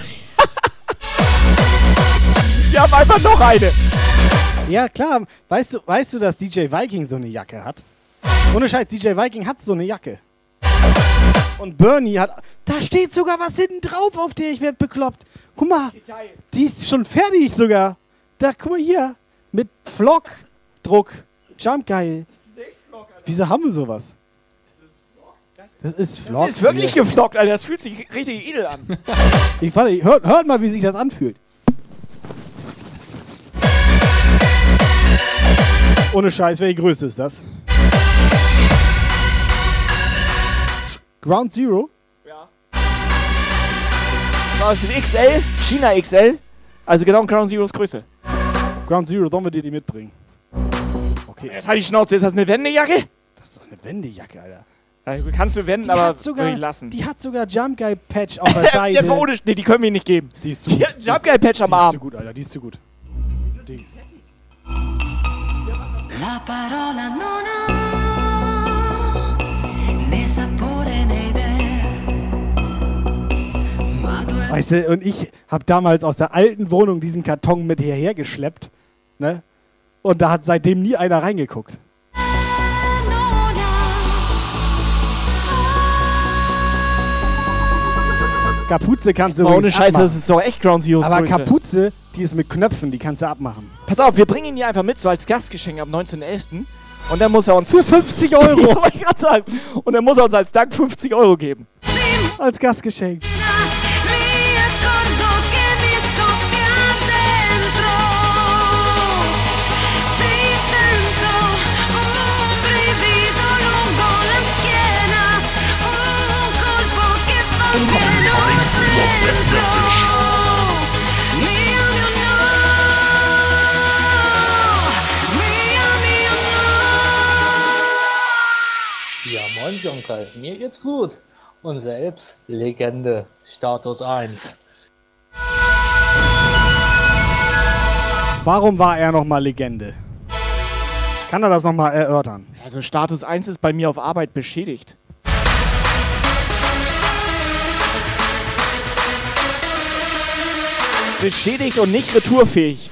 Wir haben einfach noch eine.
Ja, klar. Weißt du, weißt du, dass DJ Viking so eine Jacke hat? Ohne Scheiß, DJ Viking hat so eine Jacke. Und Bernie hat. Da steht sogar was hinten drauf auf der, ich werd bekloppt. Guck mal, die ist schon fertig sogar. Da, guck mal hier. Mit Vlog-Druck. Jump geil. Wieso haben wir sowas? Das ist Vlog.
Das ist wirklich geflockt, Alter. Das fühlt sich richtig edel an.
Ich, warte, hört, hört mal, wie sich das anfühlt. Ohne Scheiß, welche Größe ist das? Ground Zero?
Das ist XL, China XL. Also genau Ground Zeroes Größe.
Ground Zero, sollen wir dir die mitbringen?
Okay. Jetzt halt die Schnauze. Ist das eine Wendejacke?
Das ist doch eine Wendejacke, Alter.
Kannst du wenden,
Die
aber
hat sogar,
ich lassen.
Die hat sogar Jump Guy Patch auf der Seite.
Jetzt mal ohne. Nee, die können wir nicht geben.
Die ist zu
Die
gut.
hat einen Jump Guy Patch am
die ist
Arm.
zu gut, Alter. Die ist zu gut. Die.
La parola non ha né sapore né tu
Weißt du, und ich habe damals aus der alten Wohnung diesen Karton mit hierher geschleppt. Ne? Und da hat seitdem nie einer reingeguckt. Kapuze kannst du
Mal ohne Scheiße,
abmachen.
das ist doch echt Ground Zeroes
Aber
Größe.
Kapuze, die ist mit Knöpfen, die kannst du abmachen.
Pass auf, wir bringen ihn hier einfach mit, so als Gastgeschenk am 19.11. Und dann muss er uns.
Für 50 Euro!
ja. Und dann muss er uns als Dank 50 Euro geben.
Als Gastgeschenk.
Ja, moin Jonkel, mir geht's gut. Und selbst Legende, Status 1.
Warum war er nochmal Legende? Kann er das nochmal erörtern?
Also Status 1 ist bei mir auf Arbeit beschädigt. Beschädigt und nicht retourfähig.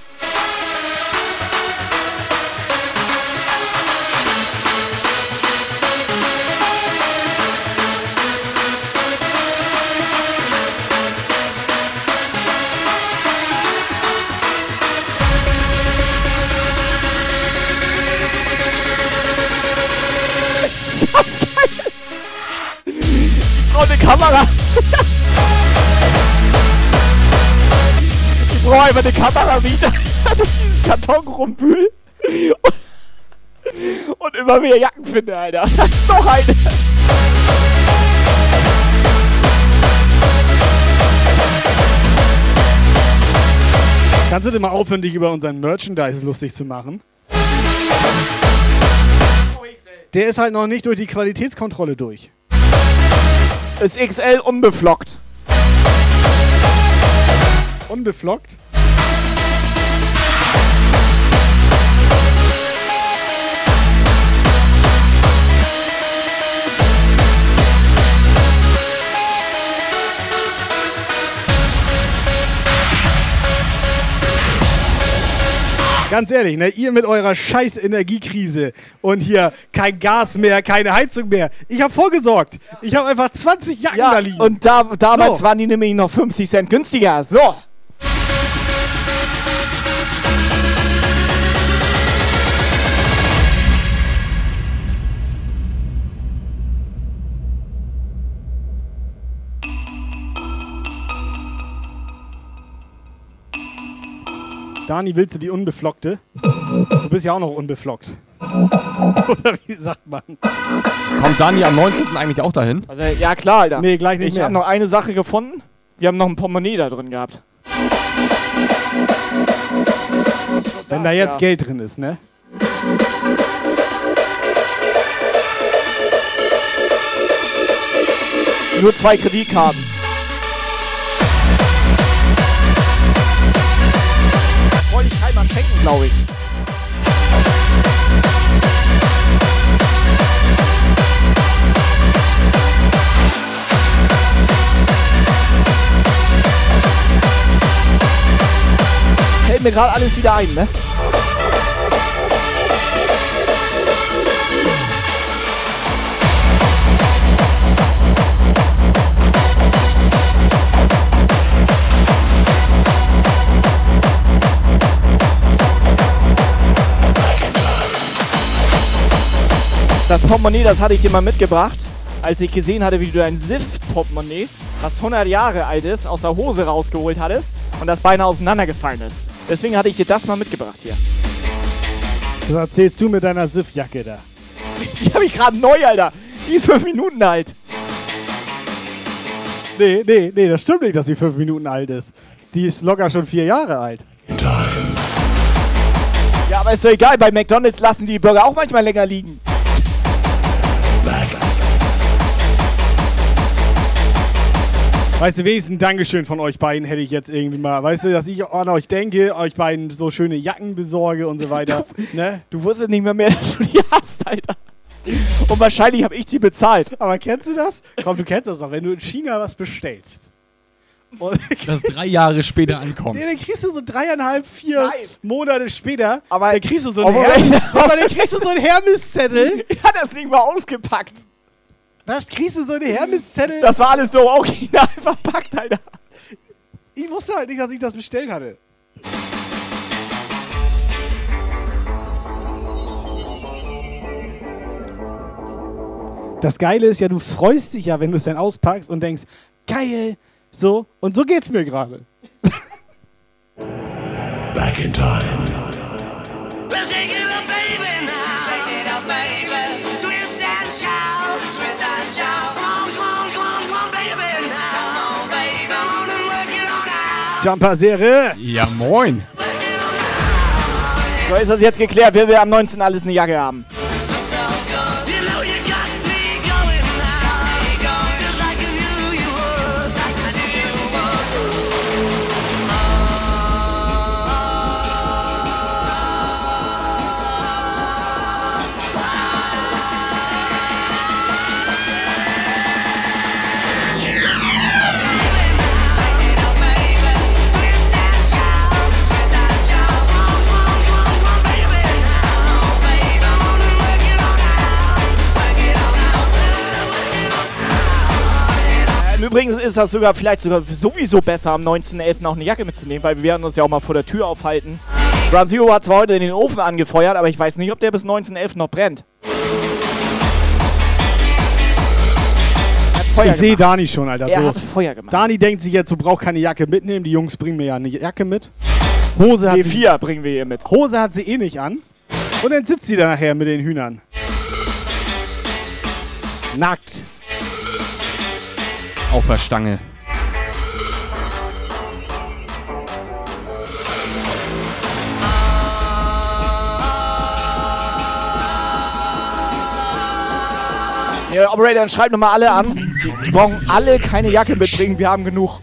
Einfach eine Kamera wieder. ich dieses Karton rumwühl. Und, und immer mehr Jacken finde, Alter. Noch eine.
Kannst du denn mal aufhören, dich über unseren Merchandise lustig zu machen? Der ist halt noch nicht durch die Qualitätskontrolle durch.
Ist XL unbeflockt.
Unbeflockt? Ganz ehrlich, ne, ihr mit eurer scheiß Energiekrise und hier kein Gas mehr, keine Heizung mehr. Ich habe vorgesorgt. Ich habe einfach 20 Jacken da
Ja,
liegen.
und da, damals
So.
waren die nämlich noch 50 Cent günstiger. So.
Dani, willst du die Unbeflockte? Du bist ja auch noch unbeflockt. Oder wie sagt man?
Kommt Dani am 19. eigentlich auch dahin?
Also, ja klar, Alter.
Nee, gleich nicht
ich
mehr.
habe noch eine Sache gefunden. Wir haben noch ein Portemonnaie da drin gehabt.
Wenn da jetzt
ja.
Geld drin ist, ne?
Nur zwei Kreditkarten. Einmal schenken, glaube ich. Fällt mir gerade alles wieder ein, ne? Das Portemonnaie, das hatte ich dir mal mitgebracht, als ich gesehen hatte, wie du dein Sift-Portemonnaie, was 100 Jahre alt ist, aus der Hose rausgeholt hattest und das beinahe auseinandergefallen ist. Deswegen hatte ich dir das mal mitgebracht hier.
Das erzählst du mit deiner Siff-Jacke da.
Die habe ich gerade neu, Alter. Die ist fünf Minuten alt.
Nee, nee, nee, das stimmt nicht, dass sie fünf Minuten alt ist. Die ist locker schon vier Jahre alt.
Ja, aber ist doch egal. Bei McDonalds lassen die Burger auch manchmal länger liegen.
Weißt du, wenigstens ein Dankeschön von euch beiden hätte ich jetzt irgendwie mal. Weißt du, dass ich an euch denke, euch beiden so schöne Jacken besorge und so weiter. ne?
Du wusstest nicht mehr, mehr, dass du die hast, Alter. Und wahrscheinlich habe ich die bezahlt.
Aber kennst du das? Komm, du kennst das doch, wenn du in China was bestellst.
Das drei Jahre später ankommt.
Nee, dann kriegst du so dreieinhalb, vier Monate später.
Aber
dann kriegst du so einen Hermes, aber dann kriegst du so einen Hermes-Zettel.
Ich hatte das Ding mal ausgepackt.
Da kriegst du so einen Hermes-Zettel.
Das war alles so original verpackt, Alter.
Ich wusste halt nicht, dass ich das bestellt hatte. Das Geile ist ja, du freust dich ja, wenn du es dann auspackst und denkst, geil, so. Und so geht's mir gerade.
Back in time.
Jumper-Serie.
Ja, moin.
So ist das jetzt geklärt, wer will am 19. alles eine Jacke haben. Im Übrigen ist das sogar vielleicht sogar sowieso besser, am 19.11. auch eine Jacke mitzunehmen, weil wir werden uns ja auch mal vor der Tür aufhalten. Ground Zero hat zwar heute den Ofen angefeuert, aber ich weiß nicht, ob der bis 19.11. noch brennt.
Ich sehe. Dani schon, Alter.
Er
so.
hat Feuer gemacht.
Dani denkt sich jetzt, du brauchst keine Jacke mitnehmen. Die Jungs bringen mir ja eine Jacke mit. Hose hat
Nee,
sie,
vier bringen wir hier mit.
Hose hat sie eh nicht an. Und dann sitzt sie da nachher mit den Hühnern. Nackt.
Auf der Stange.
Ja, Operator, schreibt nochmal alle an. Die brauchen alle keine Jacke mitbringen, wir haben genug.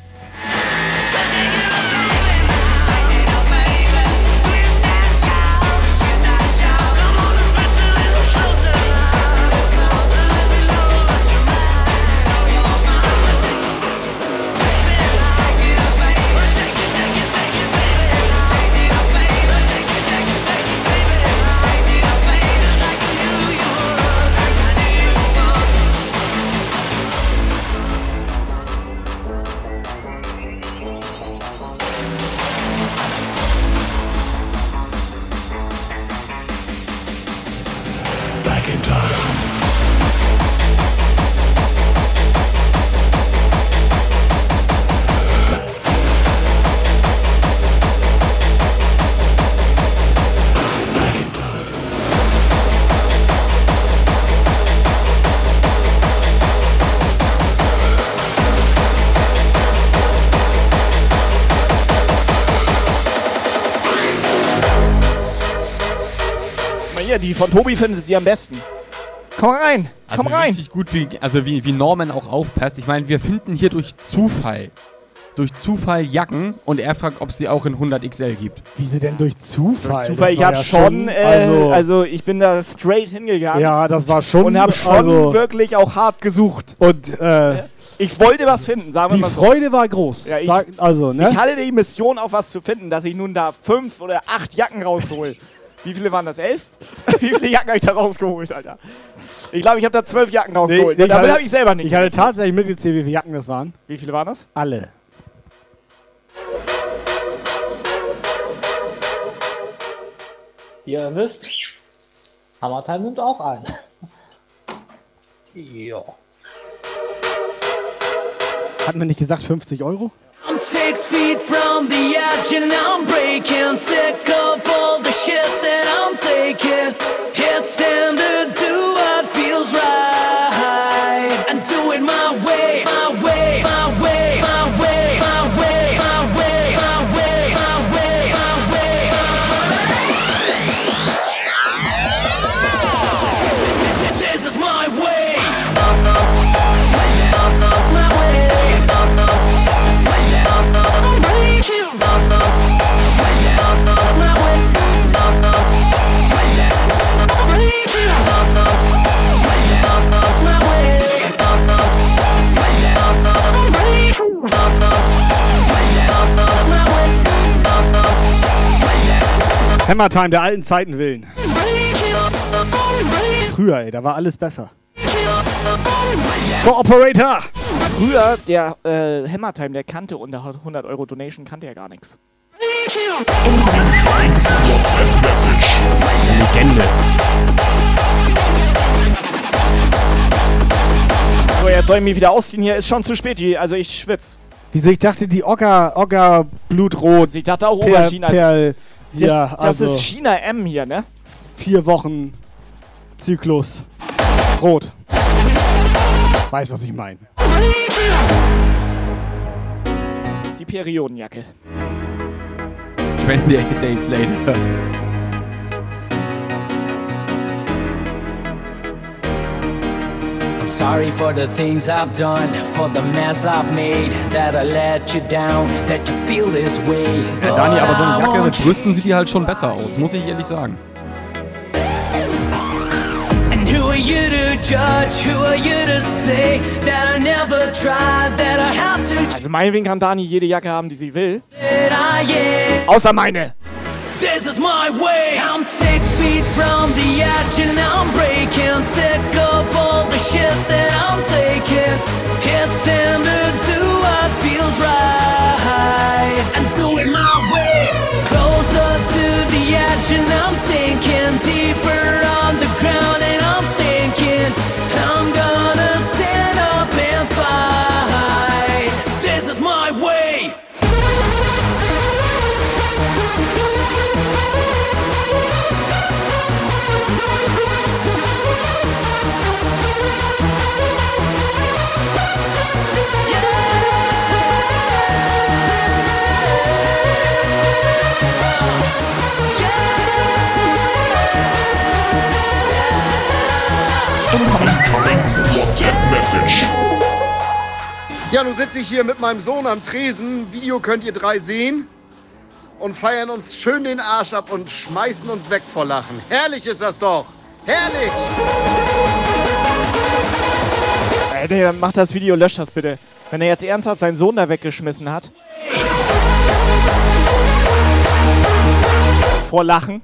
Von Tobi findet sie am besten. Komm rein,
Also
komm rein.
richtig gut, wie, also wie, wie Norman auch aufpasst. Ich meine, wir finden hier durch Zufall, durch Zufall Jacken und er fragt, ob es die auch in 100 XL gibt.
Wie sie denn durch Zufall?
Durch Zufall,
Das
ich
war
hab
ja
schon, äh, also,
also,
ich bin da straight hingegangen.
Ja, das war schon,
Und hab schon
also-
wirklich auch hart gesucht.
Und äh,
Ich wollte was finden, sagen wir
die
mal so.
Freude war groß.
Ja, ich-
Sag, also, ne?
Ich hatte die Mission, auch was zu finden, dass ich nun da fünf oder acht Jacken raushol. Wie viele waren das? Elf? Wie viele Jacken habe ich da rausgeholt, Alter? Ich glaube, ich habe da zwölf Jacken
Nee,
rausgeholt.
nee,
Damit
hatte-
habe ich selber nicht.
Ich hatte tatsächlich mitgezählt, wie viele Jacken das waren.
Wie viele waren das?
Alle.
Wie ihr wisst, Hammertime nimmt auch ein. ja.
Hatten wir nicht gesagt 50 Euro?
I'm six feet from the edge and I'm breaking sick of all the shit that I'm taking. Time to do what feels right and do it my way, my way, my way, my way, my way,
Hammer Time der alten Zeiten willen. Früher, ey, da war alles besser. Operator!
Früher, der äh, Hammertime, der kannte unter 100 Euro Donation, kannte er gar nichts.
Legende.
So, jetzt soll ich mich wieder ausziehen. Hier ist schon zu spät. Also ich schwitz.
Wieso? Ich dachte, die Ocker, Ocker Blutrot.
Ich dachte auch
Per-
Oberchina.
Perl,
Das,
ja,
das
also
ist China M hier, ne?
vier Wochen Zyklus. Rot. Weiß, was ich meine.
Die Periodenjacke.
28 Days Later.
I'm sorry for the things I've done, for the mess I've made, that I let you down, that you feel this way.
Ja, Dani, aber so eine Jacke mit Brüsten sieht die halt schon besser aus, muss ich ehrlich sagen.
And who are you to judge? Who are you to say that I never tried, that I have to
Also meinetwegen kann Dani jede Jacke haben, die sie will. Außer meine.
This is my way. I'm six feet from the edge and I'm breaking. Sick of all the shit that I'm taking. It's time to do what feels right and do it my way. Closer to the edge and I'm sinking deeper
Ja, nun sitze ich hier mit meinem Sohn am Tresen. Video könnt ihr drei sehen. Und feiern uns schön den Arsch ab und schmeißen uns weg vor Lachen. Herrlich ist das doch. Herrlich.
Ey, nee, dann mach das Video, lösch das bitte. Wenn er jetzt ernsthaft seinen Sohn da weggeschmissen hat. Vor Lachen.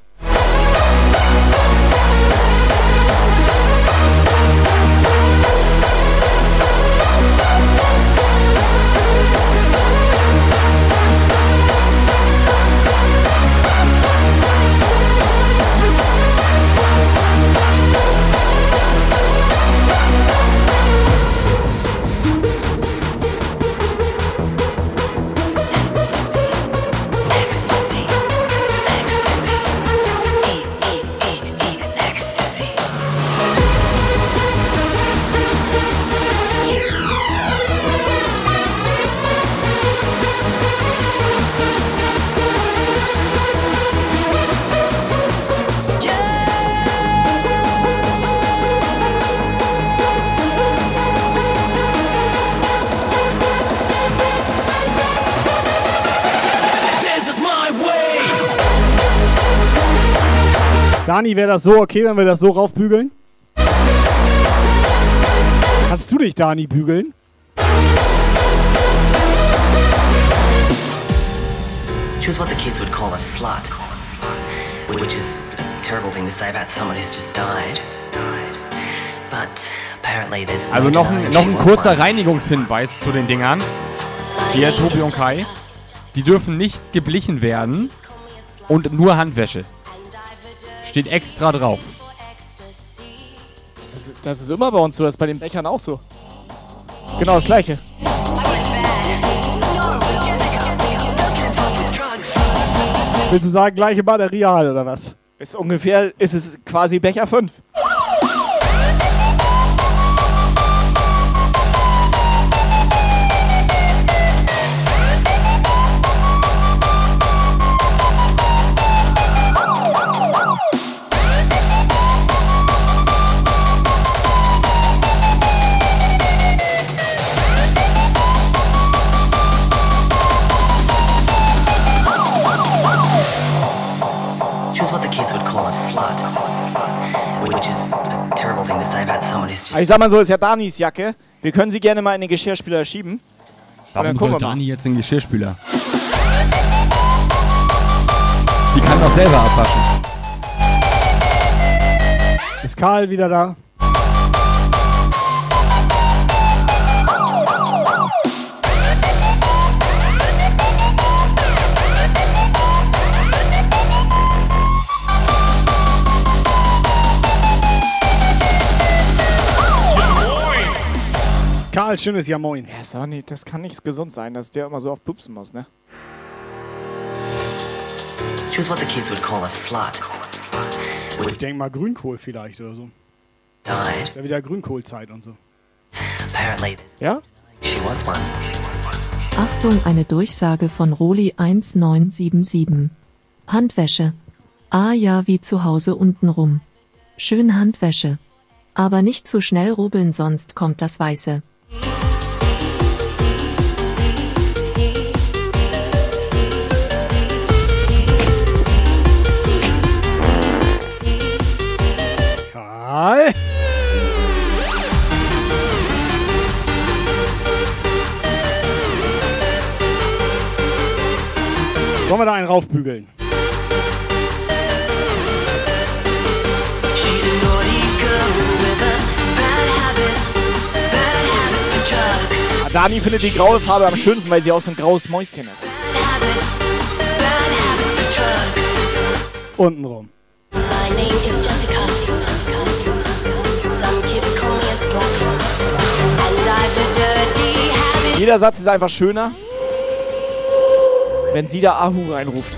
Dani, wäre das so okay, wenn wir das so raufbügeln? Kannst du dich, Dani, bügeln?
She was what the kids would call a slut, which is a terrible thing to say about someone who's just died. But apparently there's
Also
no
noch ein, noch ein kurzer. Reinigungshinweis zu den Dingern. Hier, Tobi und Kai. Die dürfen nicht geblichen werden und nur Handwäsche. Steht extra drauf.
Das ist, das ist immer bei uns so, das ist bei den Bechern auch so. Genau das gleiche.
Willst du sagen, gleiche Material oder was?
Ist ungefähr, ist es quasi Becher 5. Aber ich sag mal so, ist ja Danis Jacke. Wir können sie gerne mal in den Geschirrspüler schieben.
Warum
dann
soll. Dani jetzt den Geschirrspüler? Die kann doch selber abwaschen.
Ist Karl wieder da? Karl, schönes Ja Moin.
Ja, nicht, das kann nicht gesund sein, dass der immer so oft pupsen muss, ne?
she was what the kids would call a slut,
Ich denke mal Grünkohl vielleicht oder so.
died.
Ist ja wieder Grünkohlzeit und so.
Apparently
Ja?
she was one.
Achtung, eine Durchsage von Roli 1977. Handwäsche. Ah ja, wie zu Hause untenrum. Schön Handwäsche. Aber nicht zu schnell rubbeln, sonst kommt das Weiße.
Karl? Wollen wir da einen raufbügeln?
Ah, Dani findet die graue Farbe am schönsten, weil sie auch so ein graues Mäuschen ist.
Untenrum.
Name is Jessica.
Jeder Satz ist einfach schöner, wenn sie da Ahu reinruft.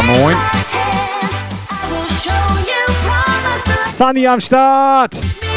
Ja moin.
Sunny am Start!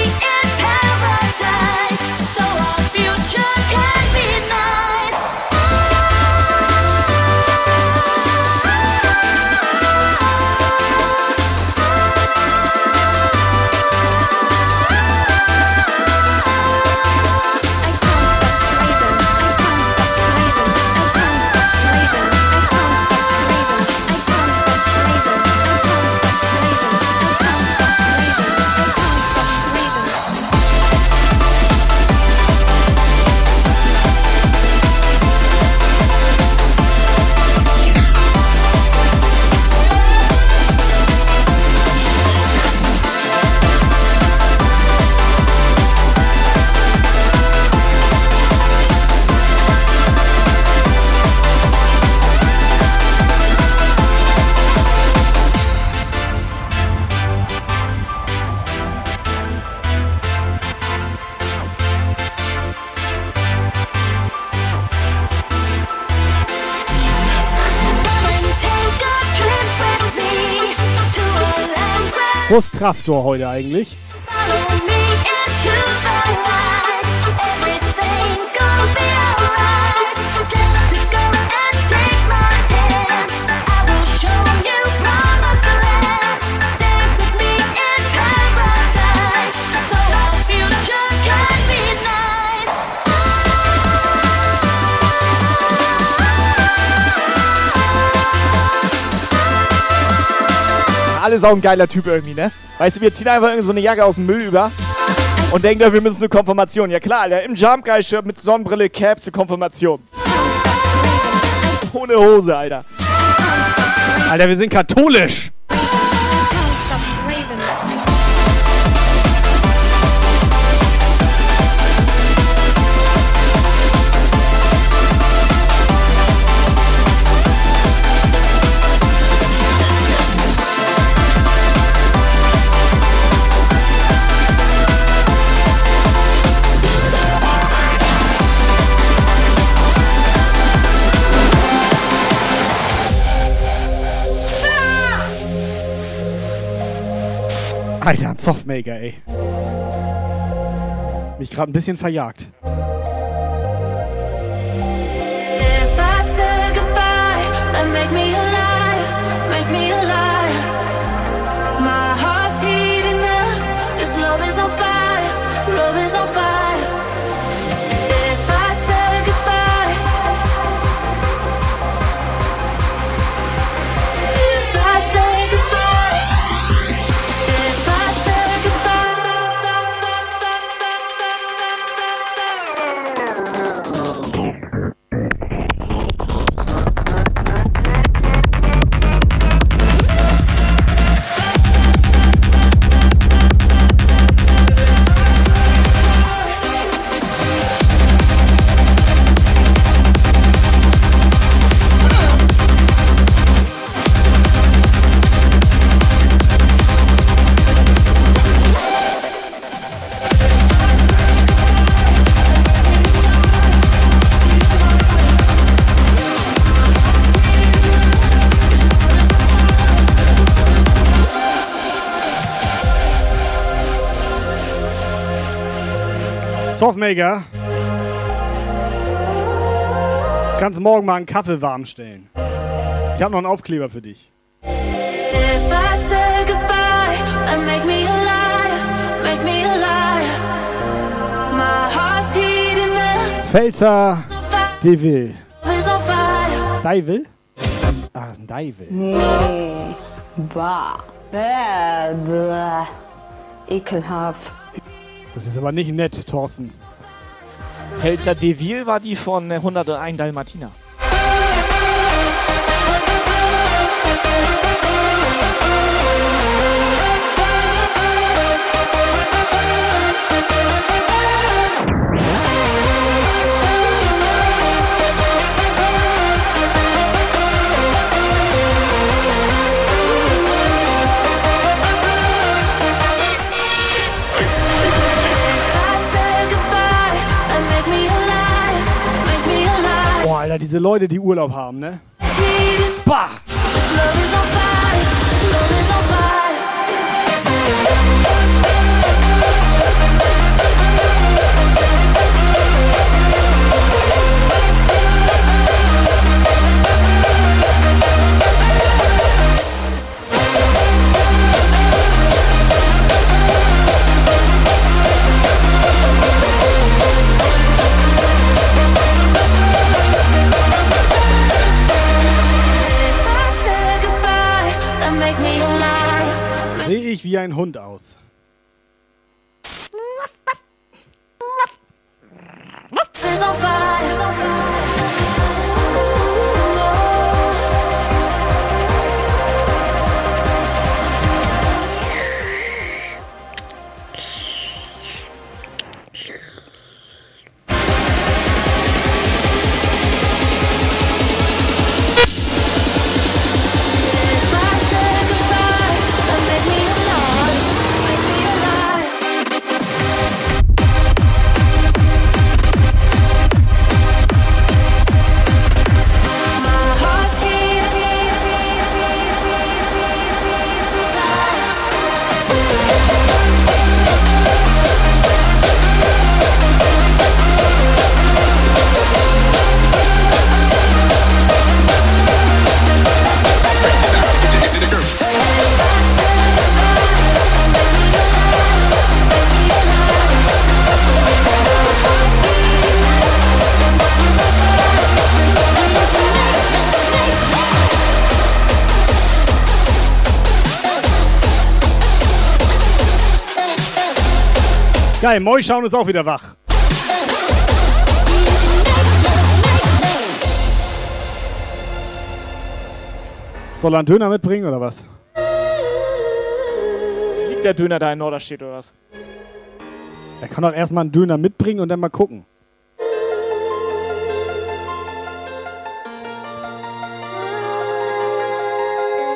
Frustraftor heute eigentlich.
Alles auch ein geiler Typ irgendwie, ne? Weißt du, wir ziehen einfach so eine Jacke aus dem Müll über und denken, wir müssen eine Konfirmation. Ja klar, Alter, im Jump Guy Shirt mit Sonnenbrille, Cap zur Konfirmation. Ohne Hose, Alter.
Alter, wir sind katholisch. Alter, ein Softmaker, ey. Mich gerade ein bisschen verjagt. Softmaker. Kannst morgen mal einen Kaffee warm stellen. Ich habe noch einen Aufkleber für dich.
If I say goodbye, then make me alive, make me alive. My heart's heating up,
Pfälzer Devil. Devil? Ah, ist ein Devil.
Nee. Bah. Bäh, bäh. Ekelhaft.
Das ist aber nicht nett, Thorsten.
Pelzer Deville war die von äh, 101 Dalmatiner.
Alter, diese Leute, die Urlaub haben, ne?
Bah! Love is on fire, love is on fire.
Sehe ich wie ein Hund aus.
Is on fire.
Geil, Moischauen ist auch wieder wach. Soll er einen Döner mitbringen oder was?
Liegt der Döner da in Norderstedt oder was?
Er kann doch erstmal einen Döner mitbringen und dann mal gucken.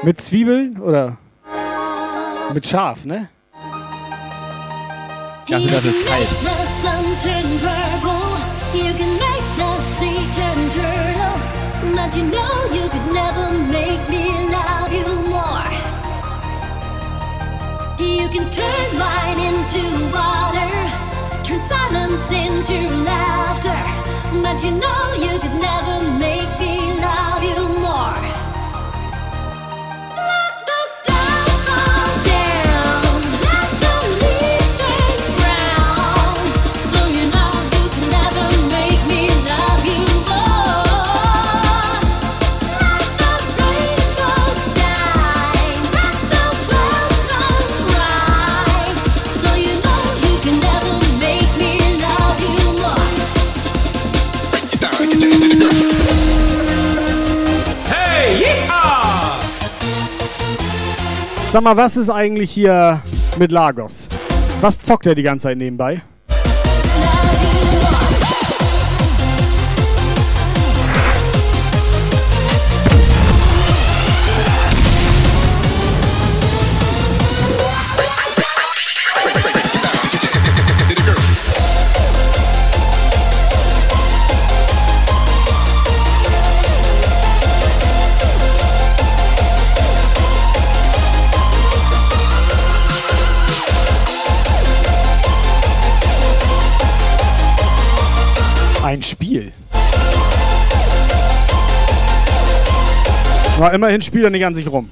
Mit Zwiebeln oder mit Schaf, ne?
Ich dachte, das ist kalt.
The sun turn purple. You can make the sea turn turtle. But you know you could never make me love you more. You can turn wine into water. Turn silence into laughter. But you know you could never make
Sag mal, was ist eigentlich hier mit Lagos? Was zockt er die ganze Zeit nebenbei? Ein Spiel. Aber immerhin spielt er nicht an sich rum.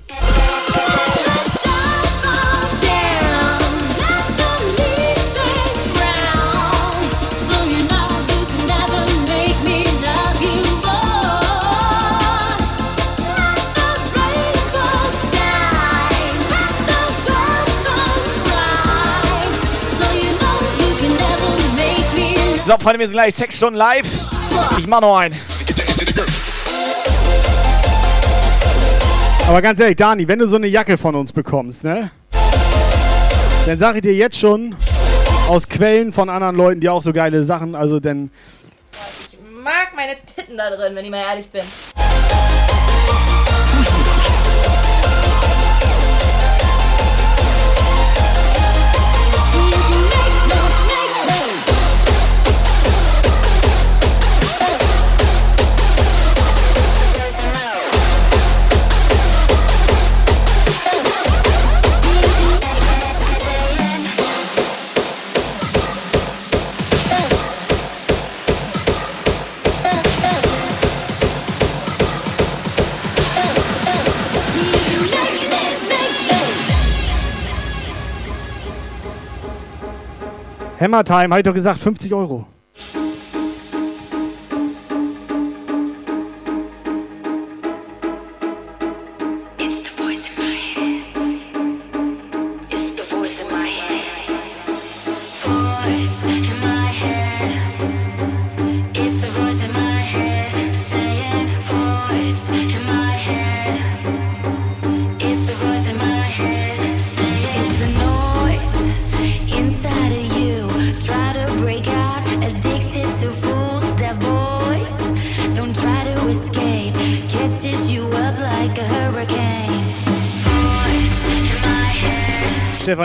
Freunde, wir sind gleich sechs Stunden live. Ich mach noch einen.
Aber ganz ehrlich, Dani, wenn du so eine Jacke von uns bekommst, ne? Dann sage ich dir jetzt schon aus Quellen von anderen Leuten, die auch so geile Sachen, also denn
Ich mag meine Titten da drin, wenn ich mal ehrlich bin.
Hammer Time, hab ich doch gesagt, 50 Euro.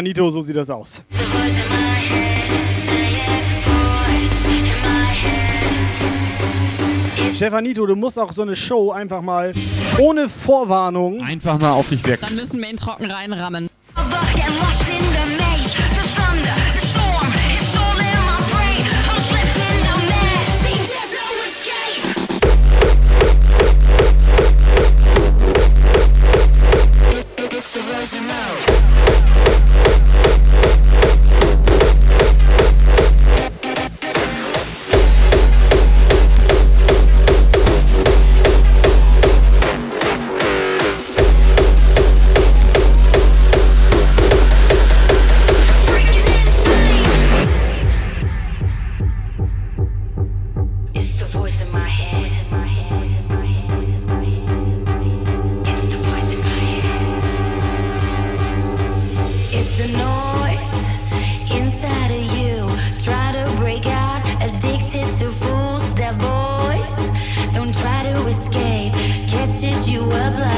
Stefanito, so sieht das aus. Stefanito, du musst auch so eine Show einfach mal ohne Vorwarnung
Einfach mal auf dich weg.
Dann müssen wir ihn trocken reinrammen.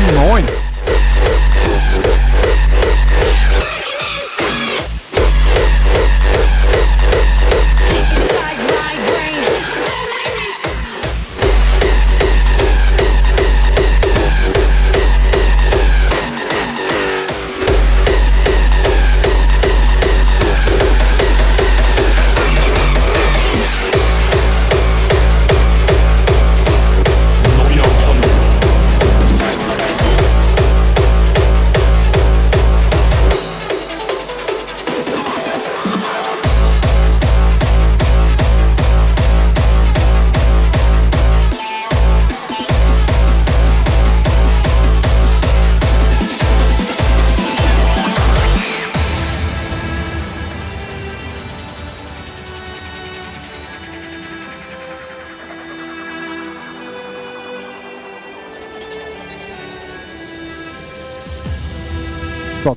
neun.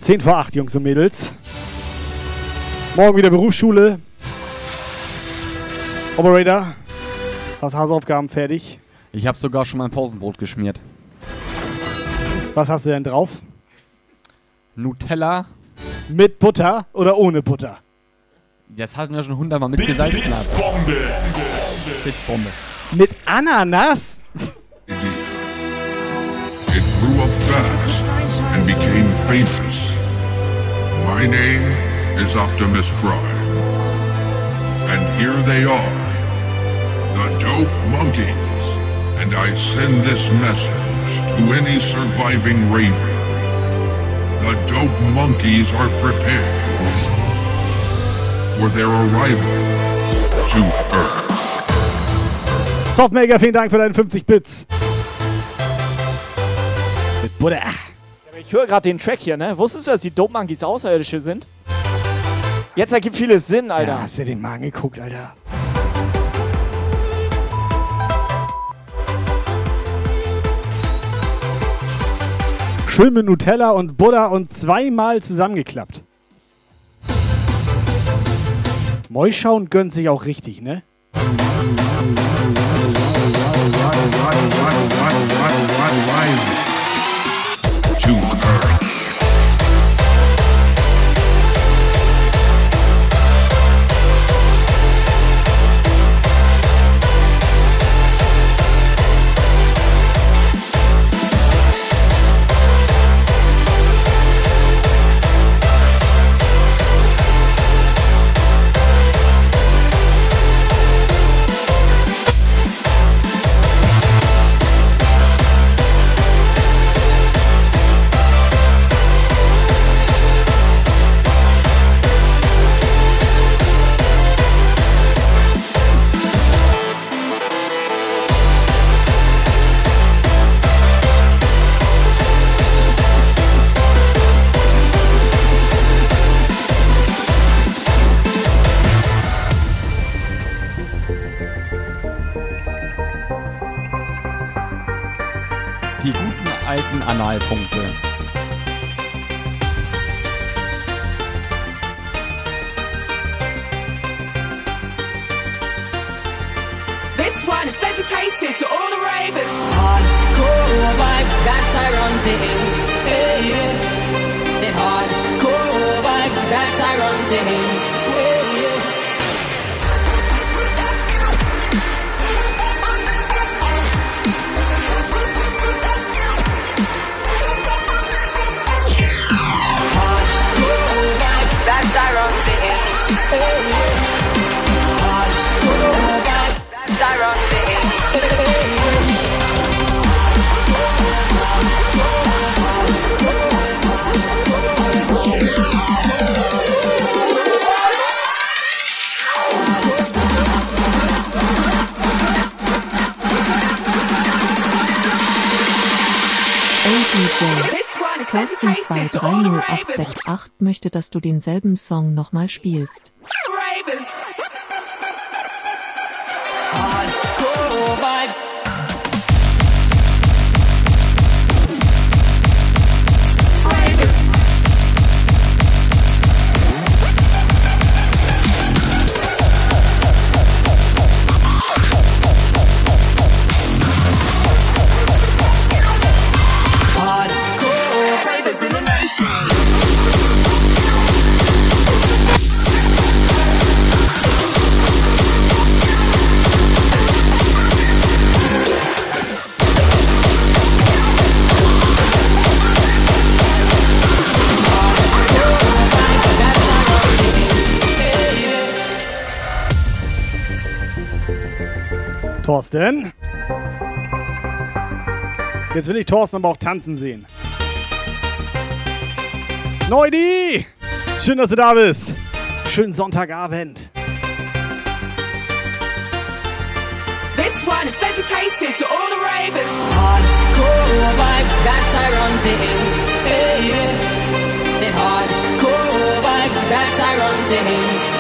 10 vor 8, Jungs und Mädels. Morgen wieder Berufsschule. Operator, hast Hausaufgaben fertig?
Ich habe sogar schon mein Pausenbrot geschmiert.
Was hast du denn drauf?
Nutella.
Mit Butter oder ohne Butter?
Das hatten wir schon hundertmal mit gesalzen.
Blitzbombe.
Blitzbombe.
Mit Ananas?
It grew up fast became famous. My name is Optimus Prime. And here they are, the Dope Monkeys. And I send this message to any surviving Raven. The Dope Monkeys are prepared for their arrival to Earth.
Softmaker, vielen Dank für deine 50 Bits. Mit Butter.
Ich höre gerade den Track hier, ne? Wusstest du, dass die Dope Monkeys Außerirdische sind? Jetzt ergibt vieles Sinn, Alter.
Ja, hast du den mal angeguckt, Alter? Schön mit Nutella und Butter und zweimal zusammengeklappt. Mäuschauen gönnt sich auch richtig, ne?
This one is dedicated to all the ravers. Hardcore vibes that Tyrone Timmins. Hey, yeah. Said hardcore vibes that Tyrone Timmins. Hey, yeah. Hardcore vibes that Tyrone Timmins. Hey, yeah.
Thorsten230868 möchte, dass du denselben Song nochmal spielst.
Hardcore vibes.
Thorsten. Jetzt will ich Thorsten aber auch tanzen sehen. Neudi! Schön, dass du da bist. Schönen Sonntagabend.
This one is dedicated to all the ravers. Hardcore vibes that Tyrone Timmins. Hey, yeah. Said hardcore vibes that Tyrone Timmins.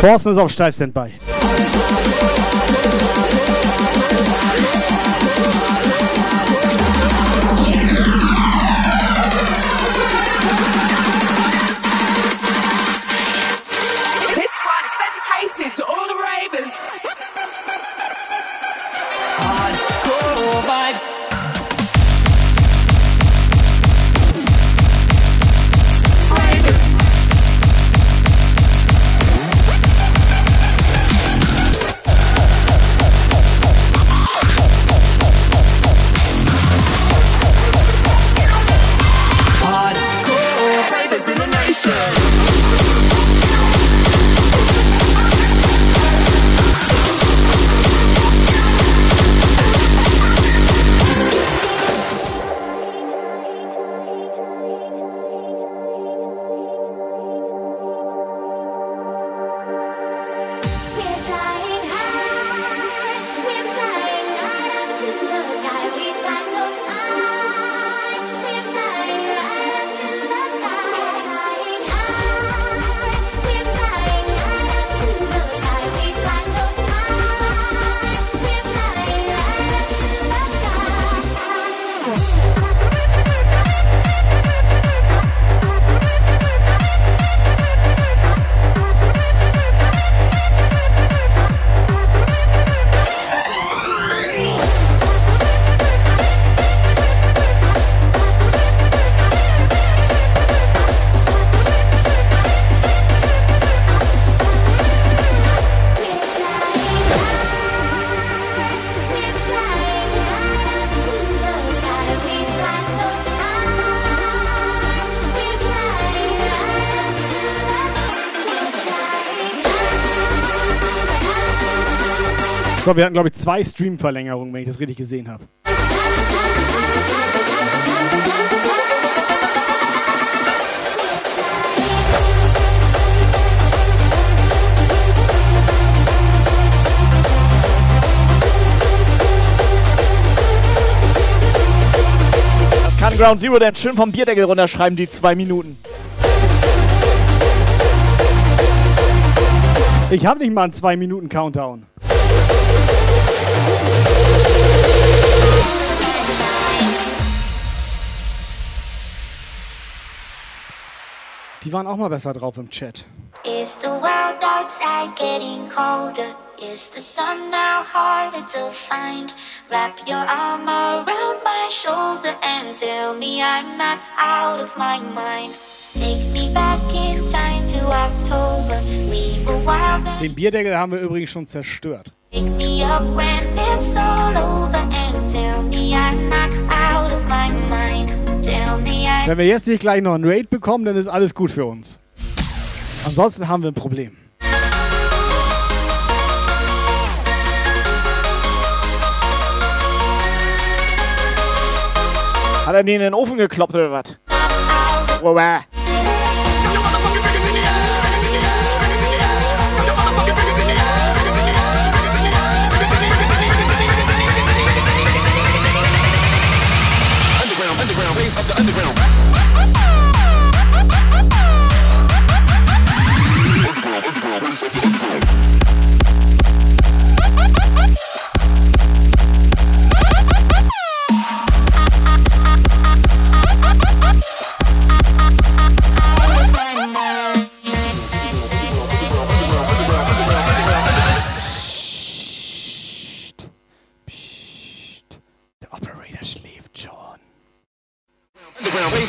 Thorsten ist auf Steif-Standby.
So,
wir hatten, glaube ich, zwei Stream-Verlängerungen, wenn ich das richtig gesehen habe.
Das kann Ground Zero denn schön vom Bierdeckel runterschreiben, die zwei Minuten.
Ich habe nicht mal einen 2-Minuten-Countdown. Die waren auch mal besser drauf im Chat.
Is the world outside getting colder? Is the sun now harder to find? Wrap your arm around my shoulder and tell me I'm not out of my mind. Take me back in time to October. We were wild
Den Bierdeckel haben wir übrigens schon zerstört.
pick me up when it's all over and tell me I'm not out of my mind.
Wenn wir jetzt nicht gleich noch einen Raid bekommen, dann ist alles gut für uns. Ansonsten haben wir ein Problem.
Hat er den in den Ofen gekloppt oder was?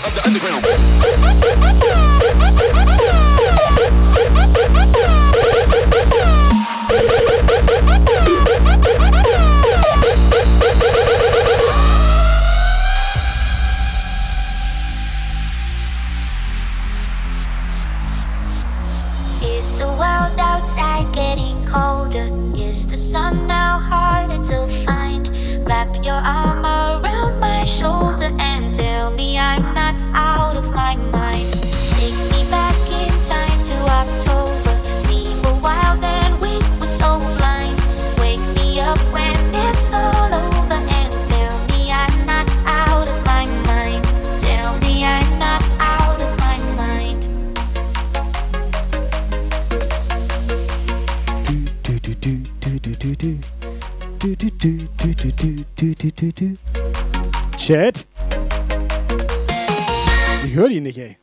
Is the world outside getting colder? Is the sun now harder to find? Wrap your arm around my shoulder
Chat? Ich höre die nicht, ey.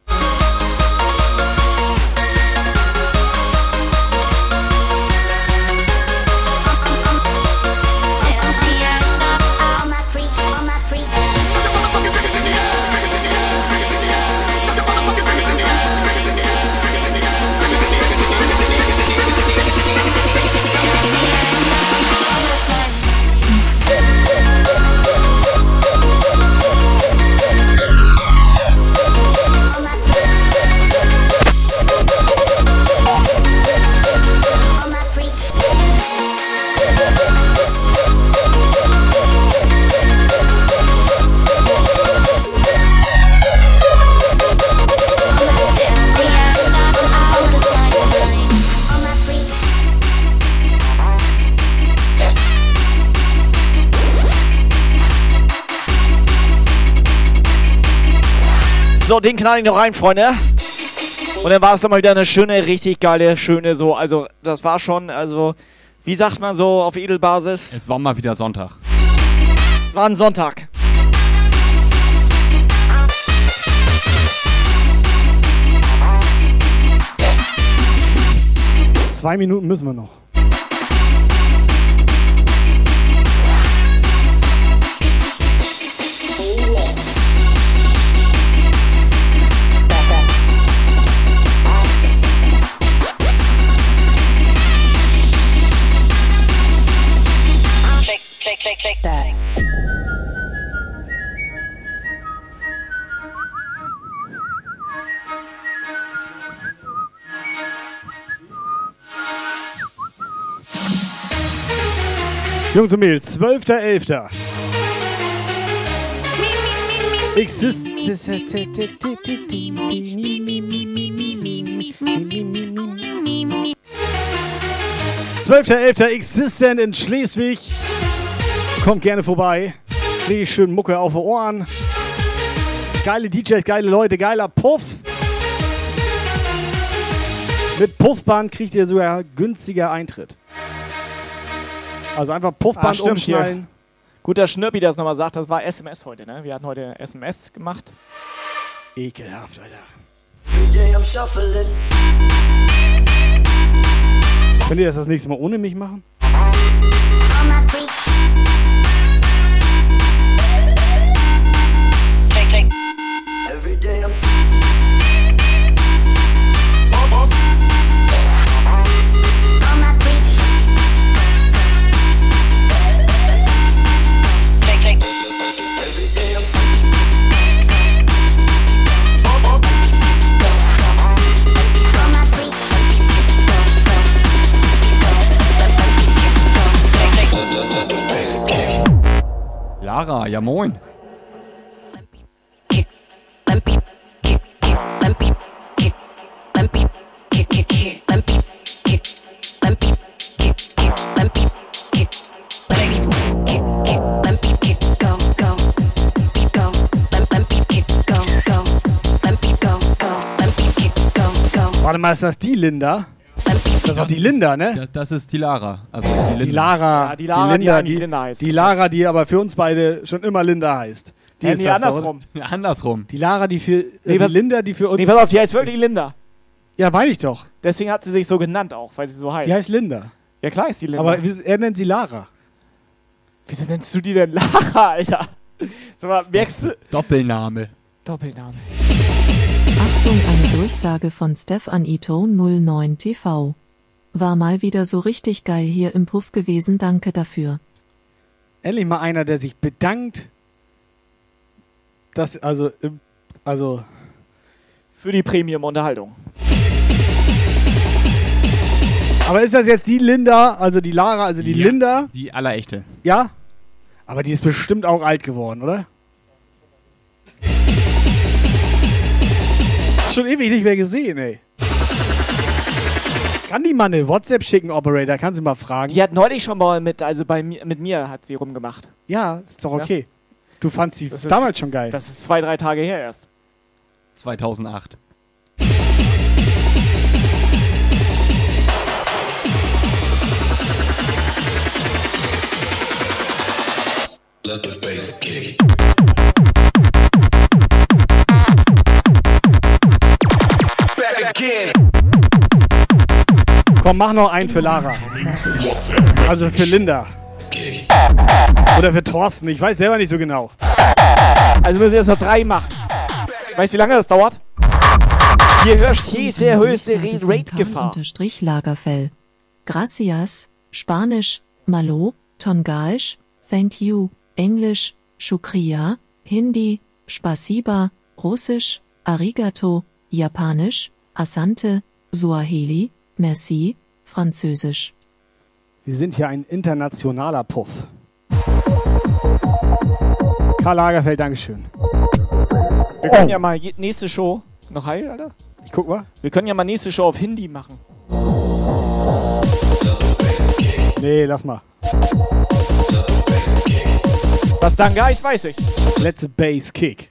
So, den knall ich noch rein, Freunde. Und dann war es doch mal wieder eine schöne, richtig geile, schöne so. Also, das war schon, also, wie sagt man so auf Edelbasis?
Es war mal wieder Sonntag.
Es war ein Sonntag.
Zwei Minuten müssen wir noch. Jungs und Mädels, 12.11. Exist. 12.11. Existent in Schleswig. Kommt gerne vorbei. Richtig schön Mucke auf die Ohren. Geile DJs, geile Leute, geiler Puff. Mit Puffband kriegt ihr sogar günstiger Eintritt. Also einfach Puffband
Ah, stimmt hier.
umschnallen.
Gut, dass Schnürpi das nochmal sagt, das war SMS heute, ne? Wir hatten heute SMS gemacht.
Ekelhaft, Alter. Könnt ihr das das nächste Mal ohne mich machen?
Lara, ja moin.
Warte mal, ist das die Linda? Das ist doch die Linda, ne?
Das, das ist die Lara. Also die,
Die
Linda.
Lara.
Ja, die Lara, die eigentlich Linda heißt.
Die Lara, die aber für uns beide schon immer Linda heißt. Die ist
nee, andersrum.
Ja, andersrum.
Die Lara, die für.
Nee,
äh,
was-
die Linda, die für uns.
Nee, pass auf, die heißt wirklich Linda.
ja, meine ich doch.
Deswegen hat sie sich so genannt auch, weil sie so heißt.
Die heißt Linda.
ja, klar ist die Linda.
Aber er nennt sie Lara.
Wieso nennst du die denn Lara, Alter? Sag mal, merkst du?
Doppelname.
Doppelname.
Achtung, eine Durchsage von Stefan Ito 09 TV. War mal wieder so richtig geil hier im Puff gewesen, danke dafür.
Endlich mal einer, der sich bedankt. Das, also, also.
Für die Premium-Unterhaltung.
Aber ist das jetzt die Linda, also die Lara, also die
Ja.
Linda?
Die allerechte.
Ja? Aber die ist bestimmt auch alt geworden, oder? Schon ewig nicht mehr gesehen, ey kann die mal eine WhatsApp schicken, Operator? Kann sie mal fragen?
Die hat neulich schon mal mit, also bei mit mir hat sie rumgemacht.
Ja, ist doch okay. Ja? Du fandst die
damals ist,
schon geil.
Das ist zwei, drei Tage her erst.
2008.
Let the bass kick.
Komm, mach noch einen für Lara. Also für Linda. Oder für Thorsten. Ich weiß selber nicht so genau.
Also müssen wir jetzt noch drei machen. Weißt du, wie lange das dauert? Hier herrscht hier sehr höchste Rate-Gefahr.
Lagerfell. Gracias, Spanisch, Malo, Tongaisch, Thank you, Englisch, Shukriya, Hindi, Spasiba, Russisch, Arigato, Japanisch, Asante, Suaheli, Merci, Französisch.
Wir sind hier ein internationaler Puff. Karl Lagerfeld, Dankeschön.
Wir können ja mal nächste Show. Noch heil, Alter?
Ich guck mal.
Wir können ja mal nächste Show auf Hindi machen.
Nee, lass mal.
Was dann Guys, weiß ich.
Let's Bass Kick.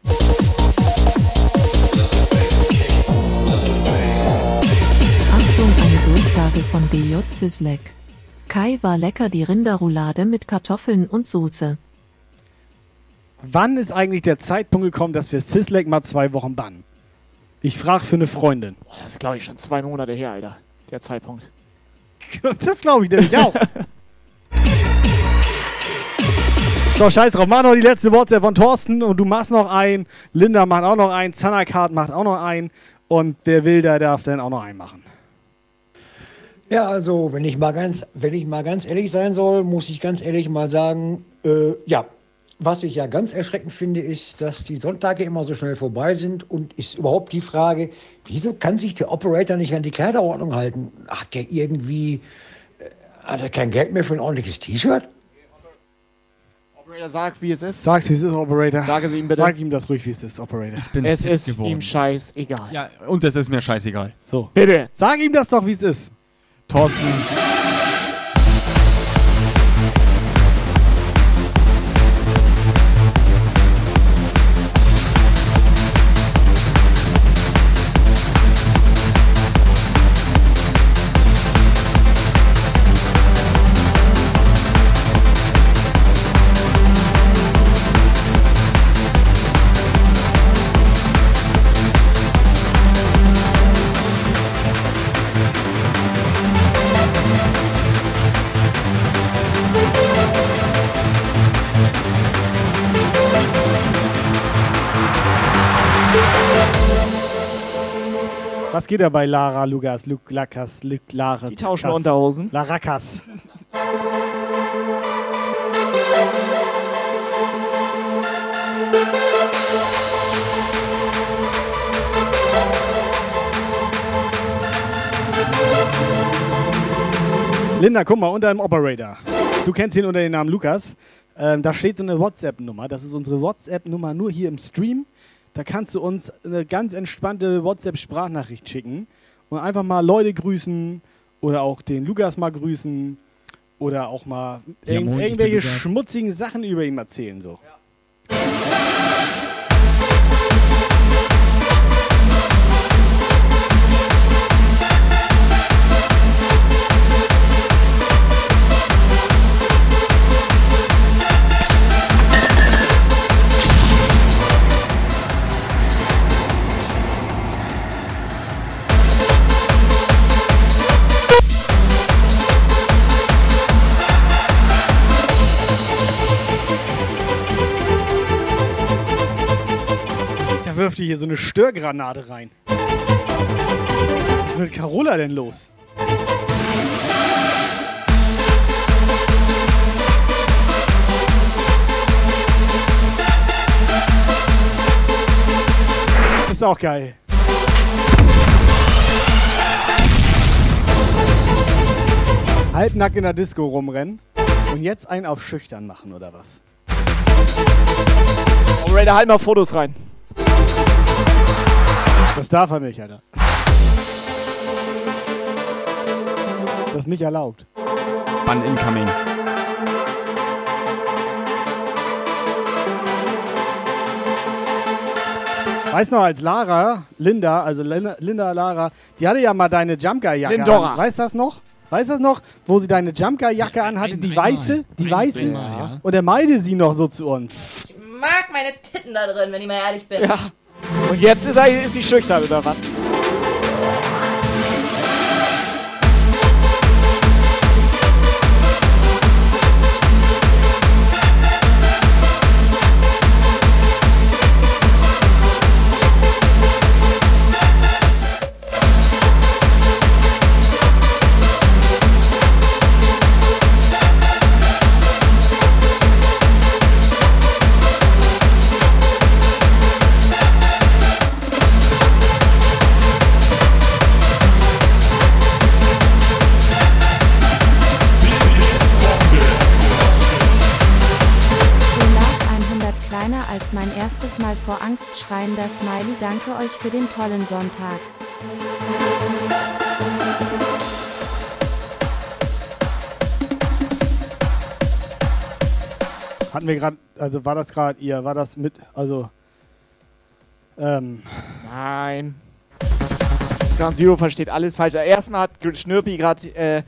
Durchsage von DJ Sislek. Kai war lecker die Rinderroulade mit Kartoffeln und Soße.
Wann ist eigentlich der Zeitpunkt gekommen, dass wir Sislek mal zwei Wochen bannen? Ich frage für eine Freundin.
Boah, das ist, glaube ich, schon zwei Monate her, Alter. Der Zeitpunkt.
Das glaube ich nämlich auch. So, scheiß drauf. Mach noch die letzte WhatsApp von Thorsten und du machst noch einen. Linda macht auch noch einen. Zanakart macht auch noch einen. Und wer will, der darf dann auch noch einen machen.
Ja, also wenn ich mal ganz, wenn ich mal ganz ehrlich sein soll, muss ich ganz ehrlich mal sagen, äh, ja, was ich ja ganz erschreckend finde, ist, dass die Sonntage immer so schnell vorbei sind und ist überhaupt die Frage, wieso kann sich der Operator nicht an die Kleiderordnung halten? Hat der irgendwie, äh, hat er kein Geld mehr für ein ordentliches T-Shirt?
Operator, sag, wie es ist.
Sag's, wie es ist, Operator.
Sage sie ihm bitte.
Sag ihm das ruhig, wie es ist, Operator. Ich
bin
es ist
geworden.
ihm scheißegal.
Ja, und es ist mir scheißegal.
So.
Bitte.
Sag ihm das doch, wie es ist.
Thorsten.
Was geht da bei Lara, Lugas, Luk, Lakas, Luk, Lara?
Die tauschen Unterhosen.
Larakas. Linda, guck mal, unter dem Operator. Du kennst ihn unter dem Namen Lukas. Ähm, da steht so eine WhatsApp-Nummer. Das ist unsere WhatsApp-Nummer nur hier im Stream. Da kannst du uns eine ganz entspannte WhatsApp-Sprachnachricht schicken und einfach mal Leute grüßen oder auch den Lukas mal grüßen oder auch mal
Ja,
irgend-
moin,
irgendwelche schmutzigen Sachen über ihn erzählen. So. Da wirft ihr hier so eine Störgranate rein. Was ist mit Carola denn los? Ist auch geil. Halbnackt in der Disco rumrennen und jetzt einen auf schüchtern machen oder was?
Operator, halt mal Fotos rein.
Das darf er nicht, Alter. Das ist nicht erlaubt.
Bann incoming.
Weißt noch, als Lara, Linda, also Linda, Linda Lara, die hatte ja mal deine Jump Guy Jacke
Lindora.
an. Weißt du das noch? Weißt du das noch, wo sie deine Jumpguy-Jacke anhatte, die weiße, die weiße?
einmal, ja.
Und er meide sie noch so zu uns.
Ich mag meine Titten da drin, wenn ich mal ehrlich bin.
Ja. Und jetzt ist, er, ist sie schüchtern, oder was?
Mal vor Angst schreiender Smiley. Danke euch für den tollen Sonntag.
Hatten wir gerade, also war das gerade ihr, war das mit, also, ähm,
Nein. Ground Zero versteht alles falsch. Erstmal hat Schnürpi gerade, äh,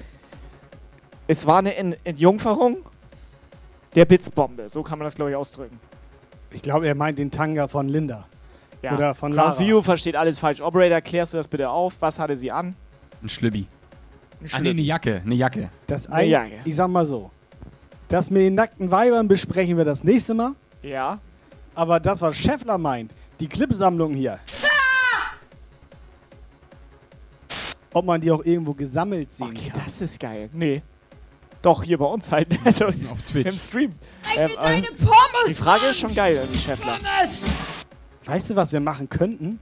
es war eine Ent Entjungferung der Blitzbombe. So kann man das, glaube ich, ausdrücken.
Ich glaube, er meint den Tanga von Linda.
Ja.
Oder von Lara.
Zero versteht alles falsch. Operator, klärst du das bitte auf? Was hatte sie an?
Ein Schlübbi.
Ein
Ah, nee, eine Jacke. Eine Jacke.
Das
Eine
ein,
Jacke.
ich sag mal so, das mit den nackten Weibern besprechen wir das nächste Mal.
Ja.
Aber das, was Scheffler meint, die Clipsammlung hier. Ob man die auch irgendwo gesammelt sehen
Okay,
kann.
das ist geil. Nee. Doch, hier bei uns halt. Also
Auf Twitch.
Im Stream.
Ich
Ähm,
will
äh,
deine Pommes!
die Frage ist schon geil, äh, Schäffler.
Pommes!
Weißt du, was wir machen könnten?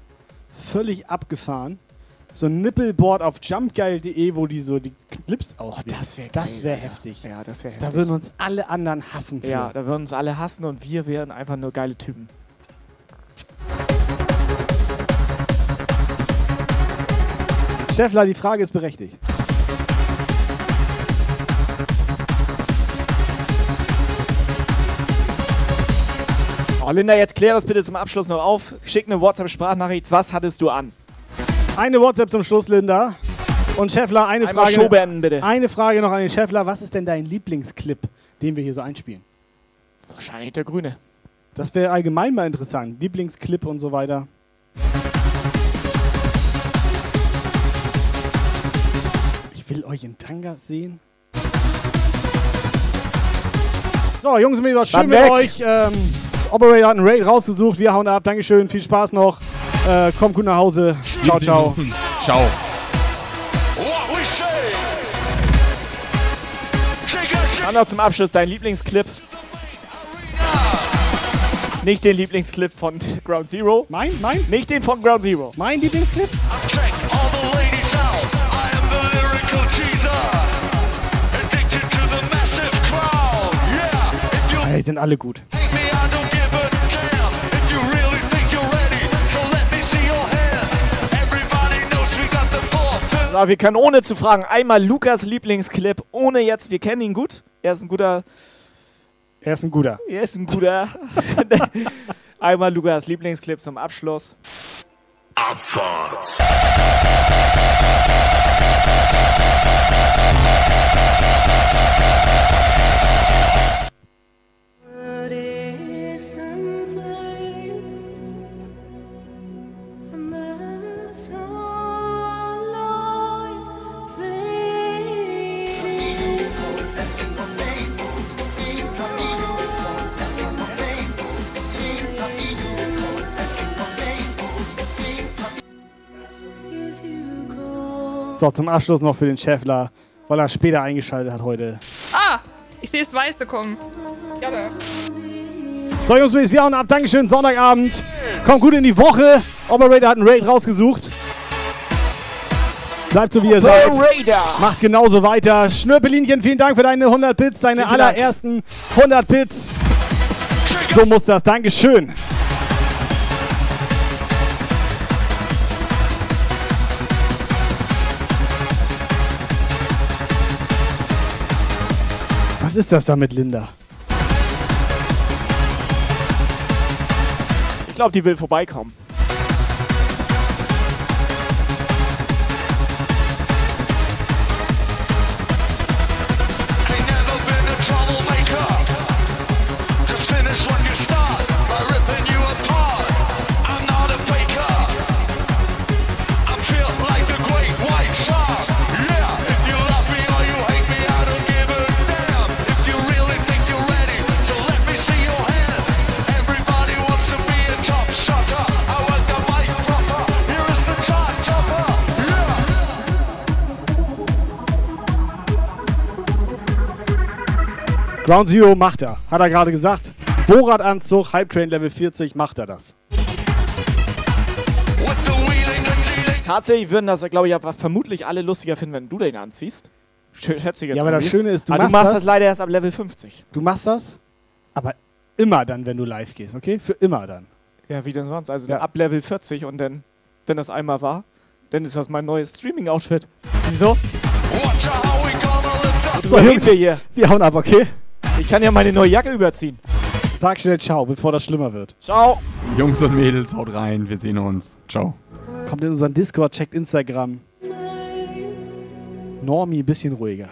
Völlig abgefahren. So ein Nippelboard auf jumpgeil.de, wo die so die Clips auswählen.
Oh, das wäre
Das wäre heftig.
Ja, das wäre heftig.
Da würden uns alle anderen hassen. Für.
ja, da würden uns alle hassen und wir wären einfach nur geile Typen.
Scheffler, die Frage ist berechtigt.
Oh, Linda, jetzt klär das bitte zum Abschluss noch auf. Schick eine WhatsApp-Sprachnachricht. Was hattest du an?
Eine WhatsApp zum Schluss, Linda. Und Scheffler, eine
Einmal
Frage.
Show beenden, bitte.
Eine Frage noch an den Scheffler. Was ist denn dein Lieblingsclip, den wir hier so einspielen?
Wahrscheinlich der Grüne.
Das wäre allgemein mal interessant. Lieblingsclip und so weiter. Ich will euch in Tanga sehen. So, Jungs und Mädels, schön
Dann
mit
weg.
euch. Ähm, Operator hat einen Raid rausgesucht. Wir hauen ab. Dankeschön. Viel Spaß noch. Äh, kommt gut nach Hause. Ciao, ciao.
Ciao.
Dann noch zum Abschluss dein Lieblingsclip. Nicht den Lieblingsclip von Ground Zero.
Mein? Mein?
Nicht den von Ground Zero.
Mein Lieblingsclip? Ey, sind alle gut.
So, wir können ohne zu fragen einmal Lukas Lieblingsclip, ohne jetzt, wir kennen ihn gut. Er ist ein guter.
Er ist ein guter.
Er ist ein guter. einmal Lukas Lieblingsclip zum Abschluss.
Abfahrt.
So, zum Abschluss noch für den Scheffler, weil er später eingeschaltet hat heute.
Ah, ich sehe das Weiße kommen. Ja, da.
So, Jungs, wir hauen ab. Dankeschön, Sonntagabend. Kommt gut in die Woche. Operator hat einen Raid rausgesucht. Bleibt so, wie ihr seid.
Operator.
Macht genauso weiter. Schnürpelinchen, vielen Dank für deine 100 Bits, deine
Vielen, vielen Dank.
allerersten 100 Bits. So muss das. Dankeschön. Was ist das da mit Linda?
Ich glaube, die will vorbeikommen.
Ground Zero macht er. Hat er gerade gesagt. Bohrradanzug, Hype Train Level 40, macht er das.
Tatsächlich würden das, glaube ich, aber vermutlich alle lustiger finden, wenn du den anziehst. Sch- Schätze ich jetzt
Ja, aber
mal
das. Schöne ist, du machst
du machst
das-
das leider erst ab Level 50.
Du machst das, aber immer dann, wenn du live gehst, okay? Für immer dann.
Ja, wie denn sonst? Also ab Level 40 und dann, wenn das einmal war, dann ist das mein neues Streaming-Outfit. Wieso?
So, Jungs,
wir hier.
Wir hauen ab, okay?
Ich kann ja meine neue Jacke überziehen.
Sag schnell Ciao, bevor das schlimmer wird.
Ciao.
Jungs und Mädels, haut rein. Wir sehen uns. Ciao.
Kommt in unseren Discord, checkt Instagram. Normi, bisschen ruhiger.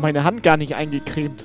Meine Hand gar nicht eingecremt.